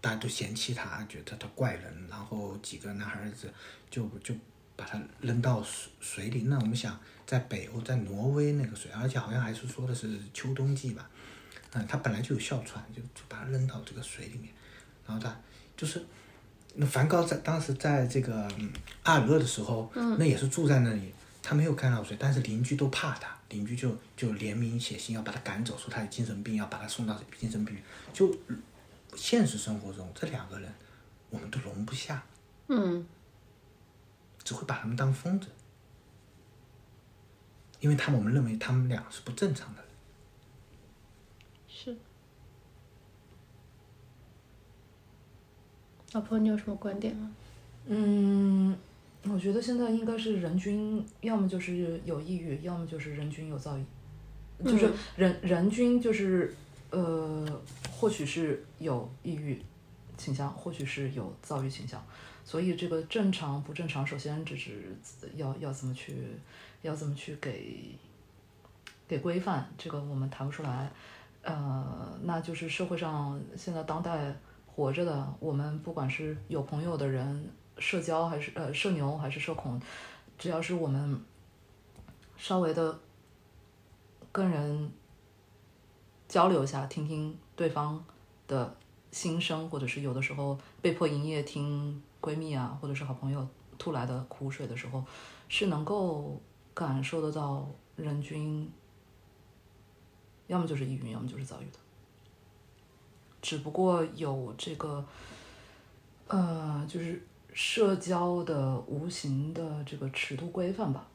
大家都嫌弃他，觉得他怪人，然后几个男孩子就就把他扔到水水里。那我们想，在北欧，在挪威那个水，而且好像还是说的是秋冬季吧，嗯，他本来就有哮喘，就就把他扔到这个水里面，然后他就是。那梵高在当时在这个嗯阿尔勒的时候，那也是住在那里，他没有看到水，但是邻居都怕他，邻居就就联名写信要把他赶走，说他有精神病，要把他送到精神病院。就现实生活中，这两个人我们都容不下，嗯，只会把他们当疯子，因为他们我们认为他们俩是不正常的人。是。老婆，你有什么观点吗？嗯，我觉得现在应该是人均要么就是有抑郁，要么就是人均有躁郁，就是人人均就是呃，或许是有抑郁倾向，或许是有躁郁倾向。所以这个正常不正常，首先只是要要怎么去要怎么去给给规范，这个我们谈不出来。呃，那就是社会上现在当代活着的，我们不管是有朋友的人，社交还是呃社牛还是社恐，只要是我们稍微的跟人交流一下，听听对方的心声，或者是有的时候被迫营业听闺蜜啊，或者是好朋友吐来的苦水的时候，是能够感受得到人均，要么就是抑郁，要么就是躁郁的。只不过有这个，呃，就是社交的无形的这个尺度规范吧，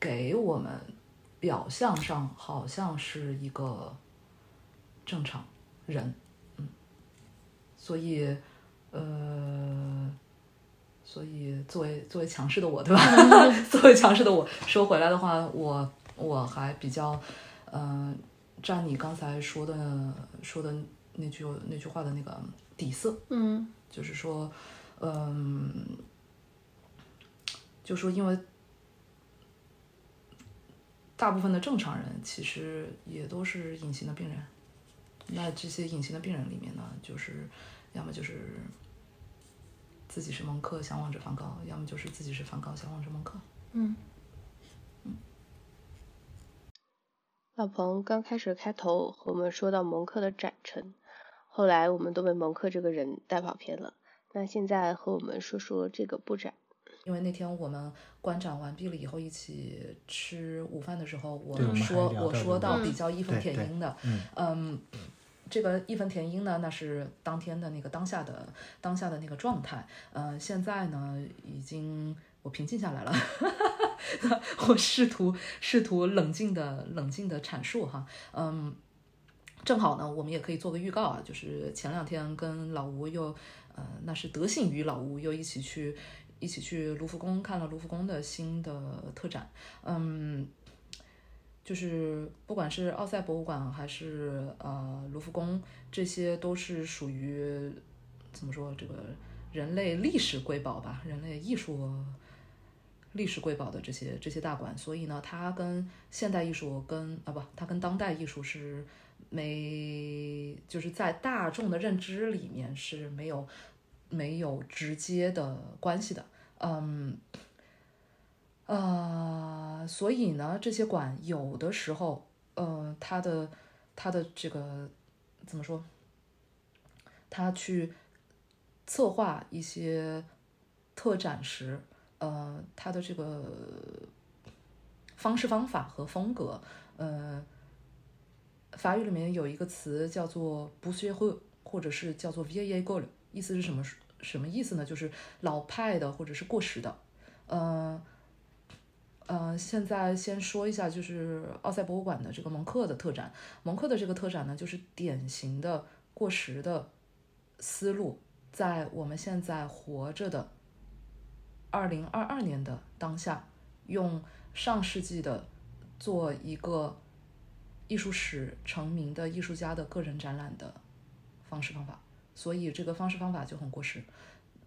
给我们表象上好像是一个正常人，嗯，所以，呃，所以作为作为强势的我，对吧？作为强势的我，说回来的话，我我还比较，嗯、占你刚才说的说的那句那句话的那个底色，嗯就是说，嗯，就说因为大部分的正常人其实也都是隐形的病人，那这些隐形的病人里面呢，就是要么就是自己是蒙克向往着梵高，要么就是自己是梵高向往着蒙克。嗯。嗯老彭刚开始开头和我们说到蒙克的展陈，后来我们都被蒙克这个人带跑偏了。那现在和我们说说这个布展。因为那天我们观展完毕了以后，一起吃午饭的时候，我说我说到比较义愤填膺的，嗯嗯，这个义愤填膺呢，那是当天的那个当下的当下的那个状态。呃，现在呢，已经我平静下来了，我试图试图冷静的冷静的阐述哈，嗯。正好呢，我们也可以做个预告啊，就是前两天跟老吴又，呃，那是得幸于老吴又一起去一起去卢浮宫看了卢浮宫的新的特展，嗯，就是不管是奥赛博物馆还是呃卢浮宫，这些都是属于怎么说这个人类历史瑰宝吧，人类艺术历史瑰宝的这些这些大馆，所以呢，它跟现代艺术跟啊不，它跟当代艺术是没就是在大众的认知里面是没有没有直接的关系的，嗯。呃，所以呢，这些馆有的时候，呃，它的它的这个怎么说？他去策划一些特展时，呃，他的这个方式方法和风格，呃，法语里面有一个词叫做 b o u s s e r e 或者是叫做 “vie g o l 意思是什么？什么意思呢？就是老派的或者是过时的，呃。呃，现在先说一下，就是奥赛博物馆的这个蒙克的特展。蒙克的这个特展呢，就是典型的过时的思路，在我们现在活着的二零二二年的当下，用上世纪的做一个艺术史成名的艺术家的个人展览的方式方法，所以这个方式方法就很过时。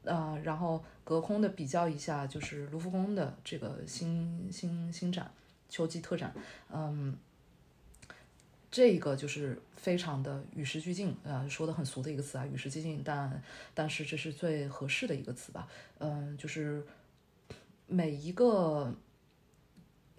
呃，然后隔空的比较一下，就是卢浮宫的这个新新新展秋季特展，嗯，这个就是非常的与时俱进，呃，说的很俗的一个词啊，与时俱进，但但是这是最合适的一个词吧，嗯，就是每一个，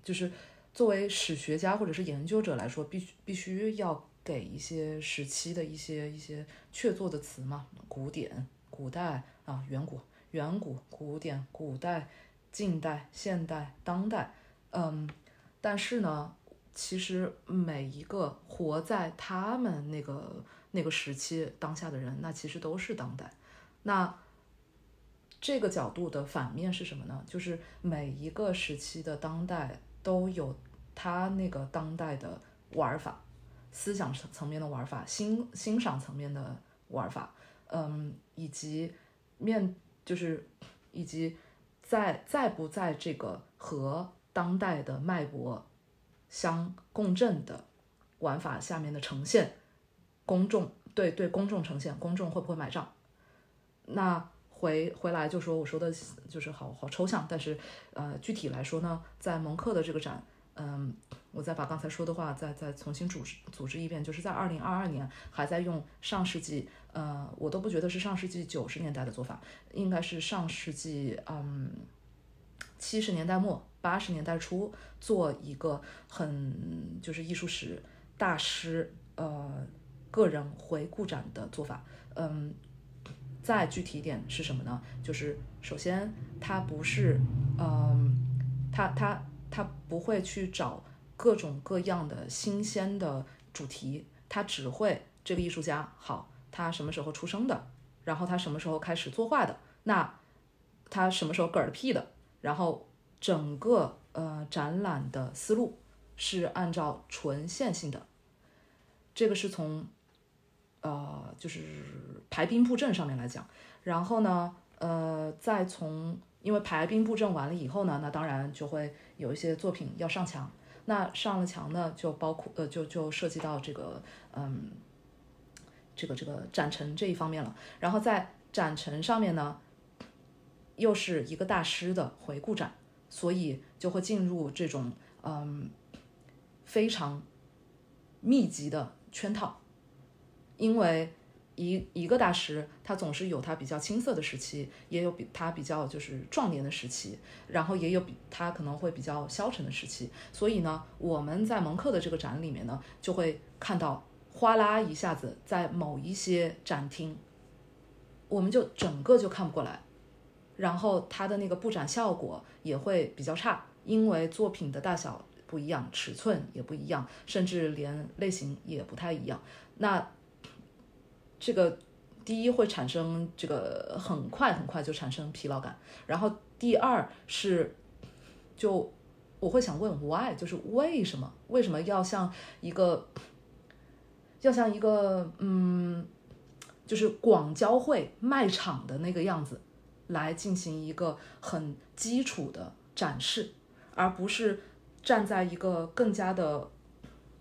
就是作为史学家或者是研究者来说，必须必须要给一些时期的一些一些确凿的词嘛，古典、古代。啊，远古、远古、古典、古代、近代、现代、当代，嗯，但是呢，其实每一个活在他们那个那个时期当下的人，那其实都是当代。那这个角度的反面是什么呢？就是每一个时期的当代都有他那个当代的玩法，思想层层面的玩法，欣欣赏层面的玩法，嗯，以及。面就是以及在在不在这个和当代的脉搏相共振的玩法下面的呈现，公众对对公众呈现，公众会不会买账？那回回来就说我说的就是好好抽象，但是呃具体来说呢，在蒙克的这个展，嗯。我再把刚才说的话再再重新组织组织一遍，就是在二零二二年还在用上世纪，呃，我都不觉得是上世纪九十年代的做法，应该是上世纪嗯七十年代末八十年代初做一个很就是艺术史大师呃个人回顾展的做法，嗯，再具体一点是什么呢？就是首先他不是嗯他他他不会去找。各种各样的新鲜的主题，他只会这个艺术家好，他什么时候出生的，然后他什么时候开始作画的，那他什么时候嗝儿屁的，然后整个呃展览的思路是按照纯线性的，这个是从呃就是排兵布阵上面来讲，然后呢呃再从因为排兵布阵完了以后呢，那当然就会有一些作品要上墙。那上了墙呢，就包括呃，就就涉及到这个嗯，这个这个展陈这一方面了。然后在展陈上面呢，又是一个大师的回顾展，所以就会进入这种嗯非常密集的圈套，因为。一一个大师，他总是有他比较青涩的时期，也有比他比较就是壮年的时期，然后也有比他可能会比较消沉的时期。所以呢，我们在蒙克的这个展里面呢，就会看到哗啦一下子在某一些展厅，我们就整个就看不过来，然后它的那个布展效果也会比较差，因为作品的大小不一样，尺寸也不一样，甚至连类型也不太一样。那这个第一会产生这个很快很快就产生疲劳感，然后第二是就我会想问 why，就是为什么为什么要像一个要像一个嗯，就是广交会卖场的那个样子来进行一个很基础的展示，而不是站在一个更加的。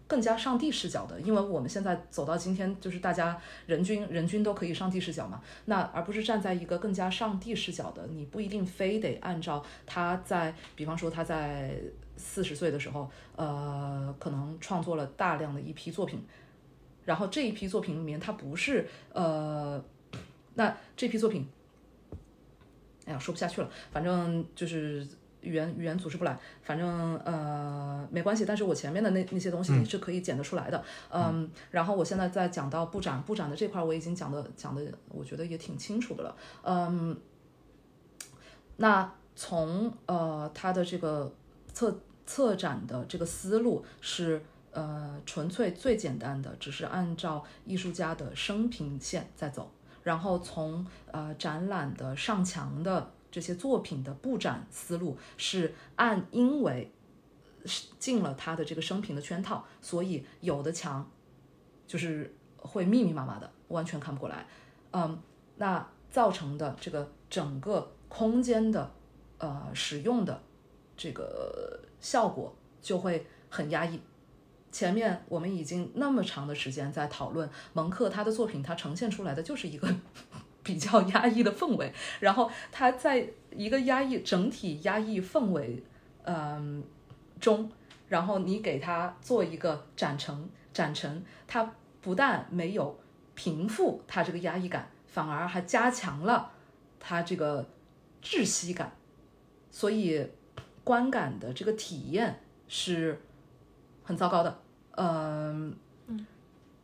更加上帝视角的，因为我们现在走到今天，就是大家人均人均都可以上帝视角嘛，那而不是站在一个更加上帝视角的，你不一定非得按照他在，比方说他在四十岁的时候，呃，可能创作了大量的一批作品，然后这一批作品里面，它不是呃，那这批作品，哎呀，说不下去了，反正就是。语言语言组织不来，反正呃没关系。但是我前面的那那些东西你是可以剪得出来的，嗯。然后我现在在讲到布展，布展的这块我已经讲的讲的，我觉得也挺清楚的了，嗯。那从呃他的这个策策展的这个思路是呃纯粹最简单的，只是按照艺术家的生平线在走，然后从呃展览的上墙的。这些作品的布展思路是按，因为进了他的这个生平的圈套，所以有的墙就是会密密麻麻的，完全看不过来。嗯，那造成的这个整个空间的呃使用的这个效果就会很压抑。前面我们已经那么长的时间在讨论蒙克他的作品，他呈现出来的就是一个。比较压抑的氛围，然后他在一个压抑整体压抑氛围，嗯中，然后你给他做一个展陈，展陈，他不但没有平复他这个压抑感，反而还加强了他这个窒息感，所以观感的这个体验是很糟糕的，嗯，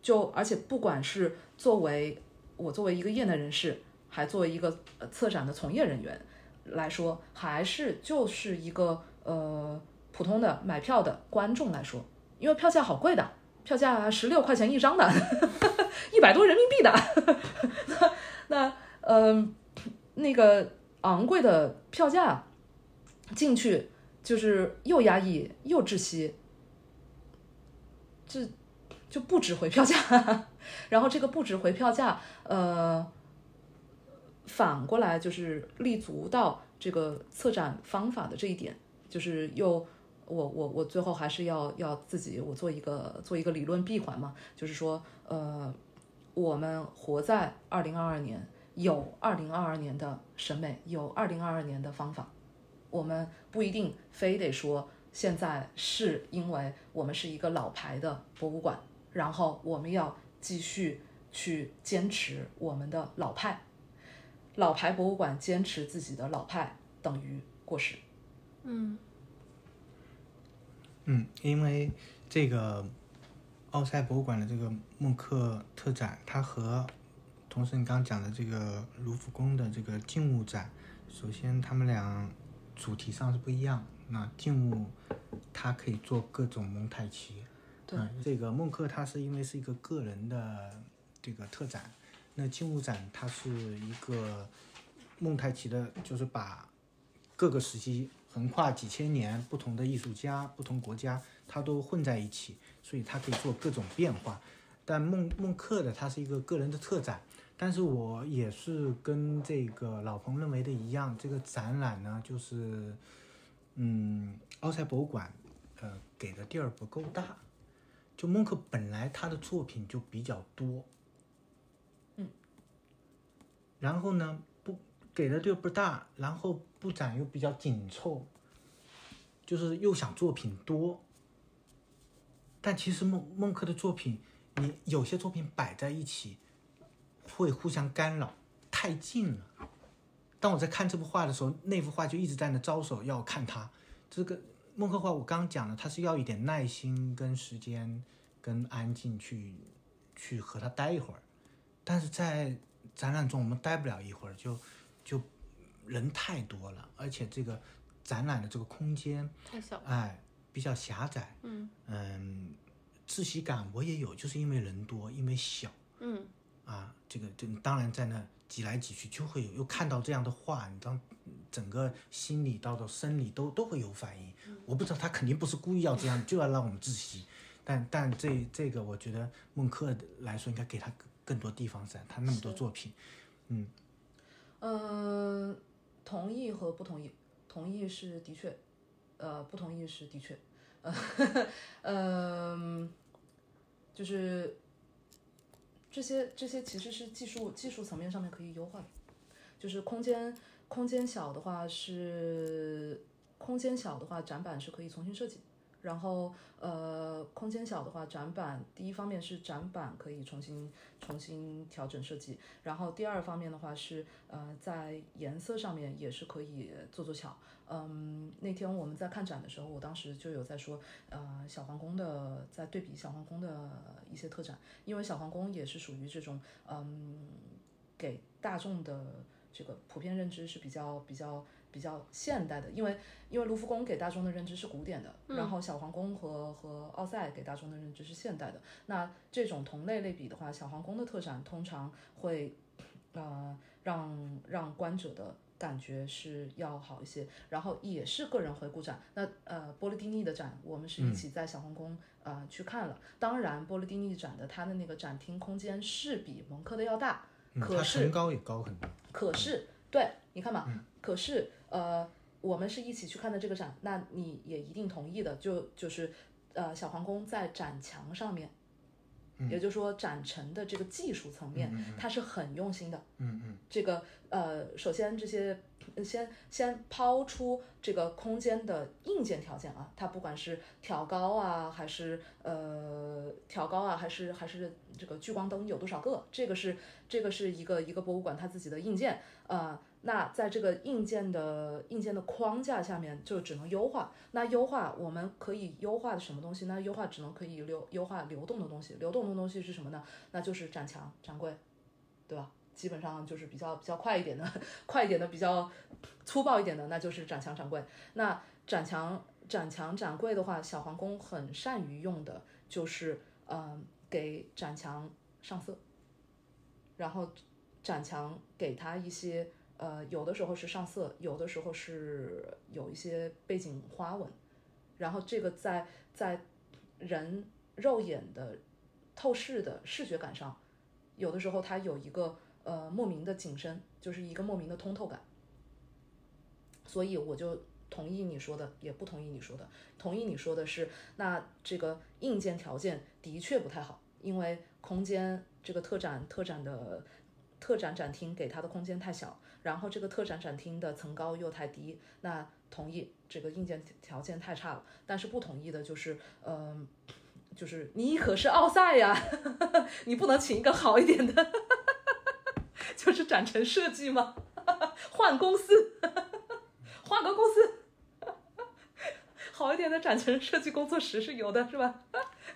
就而且不管是作为。我作为一个业内人士，还作为一个策展的从业人员来说，还是就是一个呃普通的买票的观众来说，因为票价好贵的，票价十六块钱一张的，一百多人民币的，那那嗯那个昂贵的票价进去就是又压抑又窒息，这就不值回票价。然后这个不值回票价，呃，反过来就是立足到这个策展方法的这一点，就是又我我我最后还是要要自己我做一个做一个理论闭环嘛，就是说，呃，我们活在二零二二年，有二零二二年的审美，有二零二二年的方法，我们不一定非得说现在是因为我们是一个老牌的博物馆，然后我们要。继续去坚持我们的老派，老牌博物馆坚持自己的老派等于过时。嗯嗯，因为这个奥赛博物馆的这个孟克特展，它和同时你刚刚讲的这个卢浮宫的这个静物展，首先他们俩主题上是不一样。那静物它可以做各种蒙太奇。嗯，这个孟克他是因为是一个个人的这个特展，那静物展它是一个蒙太奇的，就是把各个时期横跨几千年不同的艺术家、不同国家，它都混在一起，所以它可以做各种变化。但孟孟克的它是一个个人的特展，但是我也是跟这个老彭认为的一样，这个展览呢，就是嗯，奥赛博物馆呃给的地儿不够大。就孟克本来他的作品就比较多，嗯，然后呢不给的地儿不大，然后布展又比较紧凑，就是又想作品多，但其实孟孟克的作品，你有些作品摆在一起会互相干扰，太近了。当我在看这幅画的时候，那幅画就一直在那招手要看它，这个。孟克画，我刚刚讲了，它是要一点耐心、跟时间、跟安静去去和他待一会儿，但是在展览中我们待不了一会儿，就就人太多了，而且这个展览的这个空间太小了。哎比较狭窄，嗯嗯，窒息感我也有，就是因为人多，因为小嗯啊，这个这当然在那挤来挤去就会有，又看到这样的话，你当整个心理到到生理都都会有反应。我不知道他肯定不是故意要这样，就要让我们窒息，但但这这个我觉得孟克来说应该给他更更多地方噻，他那么多作品，嗯。嗯，同意和不同意，同意是的确，呃，不同意是的确，呃，嗯，就是这些这些其实是技术技术层面上面可以优化的，就是空间空间小的话是空间小的话展板是可以重新设计。然后，呃，空间小的话，展板第一方面是展板可以重新重新调整设计，然后第二方面的话是，呃，在颜色上面也是可以做做巧。嗯，那天我们在看展的时候，我当时就有在说，呃，小皇宫的在对比小皇宫的一些特展，因为小皇宫也是属于这种，嗯，给大众的这个普遍认知是比较比较。比较现代的，因为因为卢浮宫给大众的认知是古典的，然后小皇宫和和奥赛给大众的认知是现代的。那这种同类类比的话，小皇宫的特展通常会呃让让观者的感觉是要好一些，然后也是个人回顾展。那呃波罗蒂尼的展，我们是一起在小皇宫呃去看了。当然，波罗蒂尼展的它的那个展厅空间是比蒙克的要大，可是身高也高很多。可是对，你看嘛，可是。呃，我们是一起去看的这个展，那你也一定同意的，就就是呃，小皇宫在展墙上面，也就是说展陈的这个技术层面，它是很用心的。嗯嗯，这个呃，首先这些先先抛出这个空间的硬件条件啊，它不管是调高啊，还是呃调高啊，还是还是这个聚光灯有多少个，这个是这个是一个一个博物馆它自己的硬件啊。那在这个硬件的硬件的框架下面，就只能优化。那优化我们可以优化的什么东西？那优化只能可以流优化流动的东西。流动的东西是什么呢？那就是展墙、展柜，对吧？基本上就是比较比较快一点的，快一点的，比较粗暴一点的，那就是展墙、展柜。那展墙、展墙、展柜的话，小皇宫很善于用的就是嗯，给展墙上色，然后展墙给它一些。呃，有的时候是上色，有的时候是有一些背景花纹，然后这个在在人肉眼的透视的视觉感上，有的时候它有一个呃莫名的景深，就是一个莫名的通透感。所以我就同意你说的，也不同意你说的。同意你说的是，那这个硬件条件的确不太好，因为空间这个特展特展的特展展厅给它的空间太小。然后这个特展展厅的层高又太低，那同意这个硬件条件太差了。但是不同意的就是，嗯，就是你可是奥赛呀，你不能请一个好一点的，就是展陈设计吗？换公司，换个公司，好一点的展陈设计工作室是有的，是吧？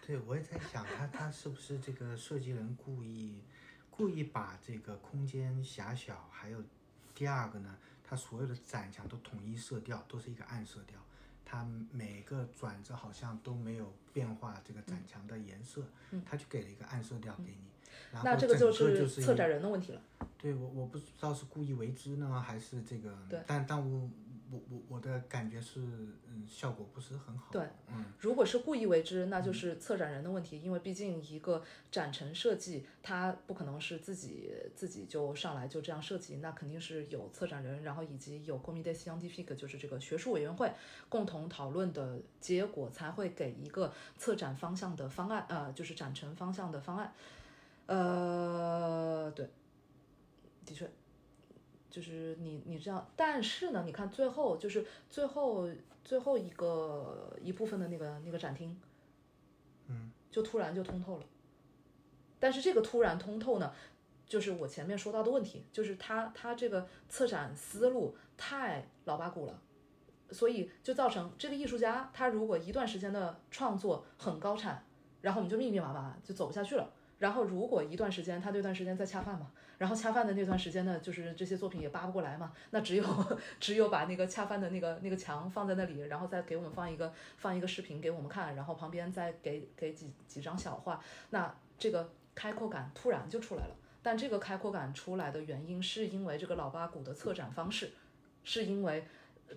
对，我也在想，他他是不是这个设计人故意故意把这个空间狭小，还有。第二个呢，它所有的展墙都统一色调，都是一个暗色调，它每个转折好像都没有变化这个展墙的颜色，它就给了一个暗色调给你。那这个就是策展人的问题了。对，我我不知道是故意为之呢，还是这个，但但我。我我我的感觉是，嗯，效果不是很好。对，嗯，如果是故意为之，那就是策展人的问题，因为毕竟一个展陈设计，它不可能是自己自己就上来就这样设计，那肯定是有策展人，然后以及有 comité scientifique，就是这个学术委员会共同讨论的结果，才会给一个策展方向的方案，呃，就是展陈方向的方案。呃，对，的确。就是你你这样，但是呢，你看最后就是最后最后一个一部分的那个那个展厅，嗯，就突然就通透了。但是这个突然通透呢，就是我前面说到的问题，就是他他这个策展思路太老八股了，所以就造成这个艺术家他如果一段时间的创作很高产，然后我们就密密麻麻就走不下去了。然后如果一段时间他这段时间在恰饭嘛，然后恰饭的那段时间呢，就是这些作品也扒不过来嘛，那只有只有把那个恰饭的那个那个墙放在那里，然后再给我们放一个放一个视频给我们看，然后旁边再给给几几张小画，那这个开阔感突然就出来了。但这个开阔感出来的原因，是因为这个老八股的策展方式，是因为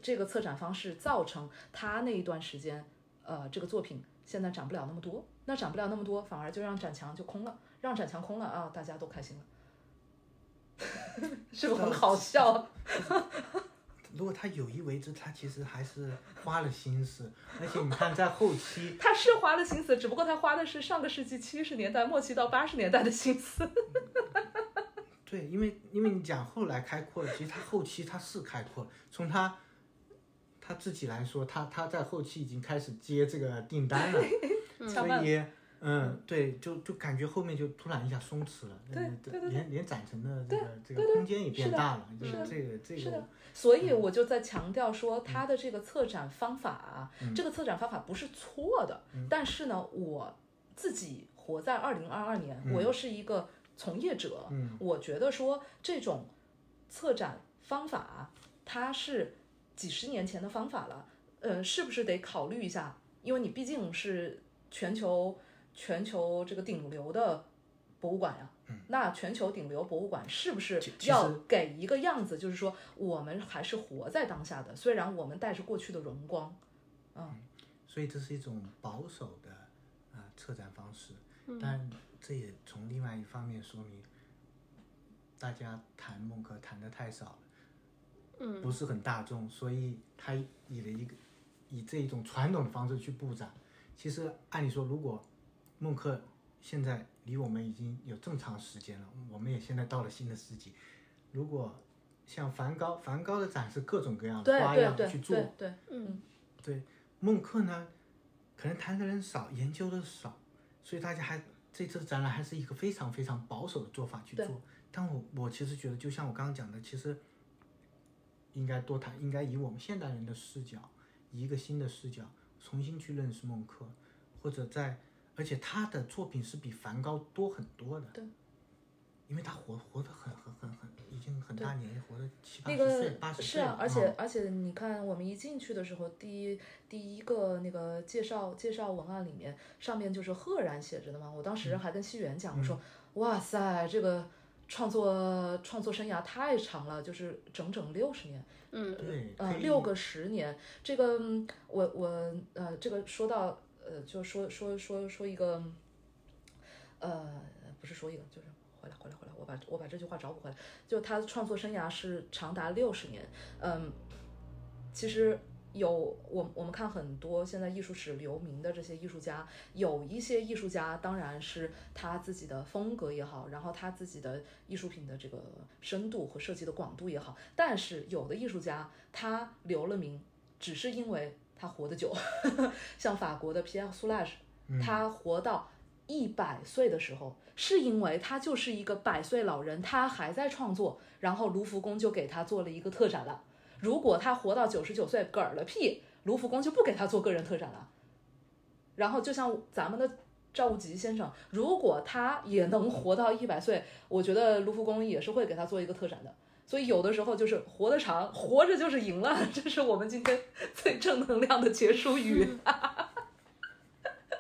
这个策展方式造成他那一段时间，呃，这个作品现在展不了那么多。那展不了那么多，反而就让展墙就空了，让展墙空了啊，大家都开心了，是不是很好笑？如果他有意为之，他其实还是花了心思，而且你看在后期，他是花了心思，只不过他花的是上个世纪七十年代末期到八十年代的心思。对，因为因为你讲后来开阔了，其实他后期他是开阔了，从他他自己来说，他他在后期已经开始接这个订单了。所以，嗯，对，就就感觉后面就突然一下松弛了，对对对，连连展陈的这个这个空间也变大了，就是这个这个。是的，所以我就在强调说，他的这个策展方法，这个策展方法不是错的，但是呢，我自己活在二零二二年，我又是一个从业者，我觉得说这种策展方法，它是几十年前的方法了，呃，是不是得考虑一下？因为你毕竟是。全球全球这个顶流的博物馆呀，那全球顶流博物馆是不是要给一个样子？就是说，我们还是活在当下的，虽然我们带着过去的荣光，嗯，所以这是一种保守的啊策展方式，但这也从另外一方面说明，大家谈孟克谈的太少了，嗯，不是很大众，所以他以了一个以这一种传统的方式去布展。其实按理说，如果孟克现在离我们已经有这么长时间了，我们也现在到了新的世纪。如果像梵高，梵高的展示各种各样的花样去做，对，嗯，对。孟克呢，可能谈的人少，研究的少，所以大家还这次展览还是一个非常非常保守的做法去做。但我我其实觉得，就像我刚刚讲的，其实应该多谈，应该以我们现代人的视角，以一个新的视角。重新去认识孟克，或者在，而且他的作品是比梵高多很多的。对，因为他活活得很很很很，已经很大年纪，活了七八十岁、八十岁。是啊，而且而且你看，我们一进去的时候，第一第一个那个介绍介绍文案里面，上面就是赫然写着的嘛。我当时还跟西元讲，我说，哇塞，这个。创作创作生涯太长了，就是整整六十年，嗯，对，呃，六个十年。这个我我呃，这个说到呃，就说说说说一个，呃，不是说一个，就是回来回来回来，我把我把这句话找补回来。就他创作生涯是长达六十年，嗯，其实。有我我们看很多现在艺术史留名的这些艺术家，有一些艺术家当然是他自己的风格也好，然后他自己的艺术品的这个深度和设计的广度也好，但是有的艺术家他留了名，只是因为他活得久，像法国的皮埃尔苏拉什，他活到一百岁的时候，是因为他就是一个百岁老人，他还在创作，然后卢浮宫就给他做了一个特展了。如果他活到九十九岁，嗝了屁，卢浮宫就不给他做个人特展了。然后就像咱们的赵无极先生，如果他也能活到一百岁，我觉得卢浮宫也是会给他做一个特展的。所以有的时候就是活得长，活着就是赢了，这是我们今天最正能量的结束语。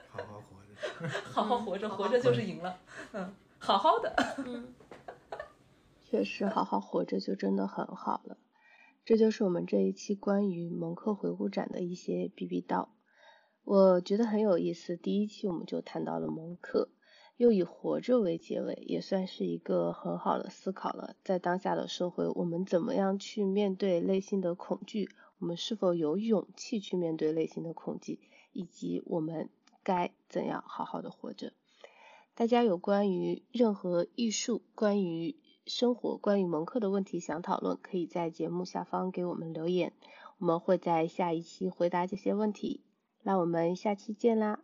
好好活着，好好活着，活着就是赢了。嗯，好好的。嗯，确实，好好活着就真的很好了。这就是我们这一期关于蒙克回顾展的一些比比道，我觉得很有意思。第一期我们就谈到了蒙克，又以活着为结尾，也算是一个很好的思考了。在当下的社会，我们怎么样去面对内心的恐惧？我们是否有勇气去面对内心的恐惧？以及我们该怎样好好的活着？大家有关于任何艺术，关于。生活关于蒙克的问题想讨论，可以在节目下方给我们留言，我们会在下一期回答这些问题。那我们下期见啦！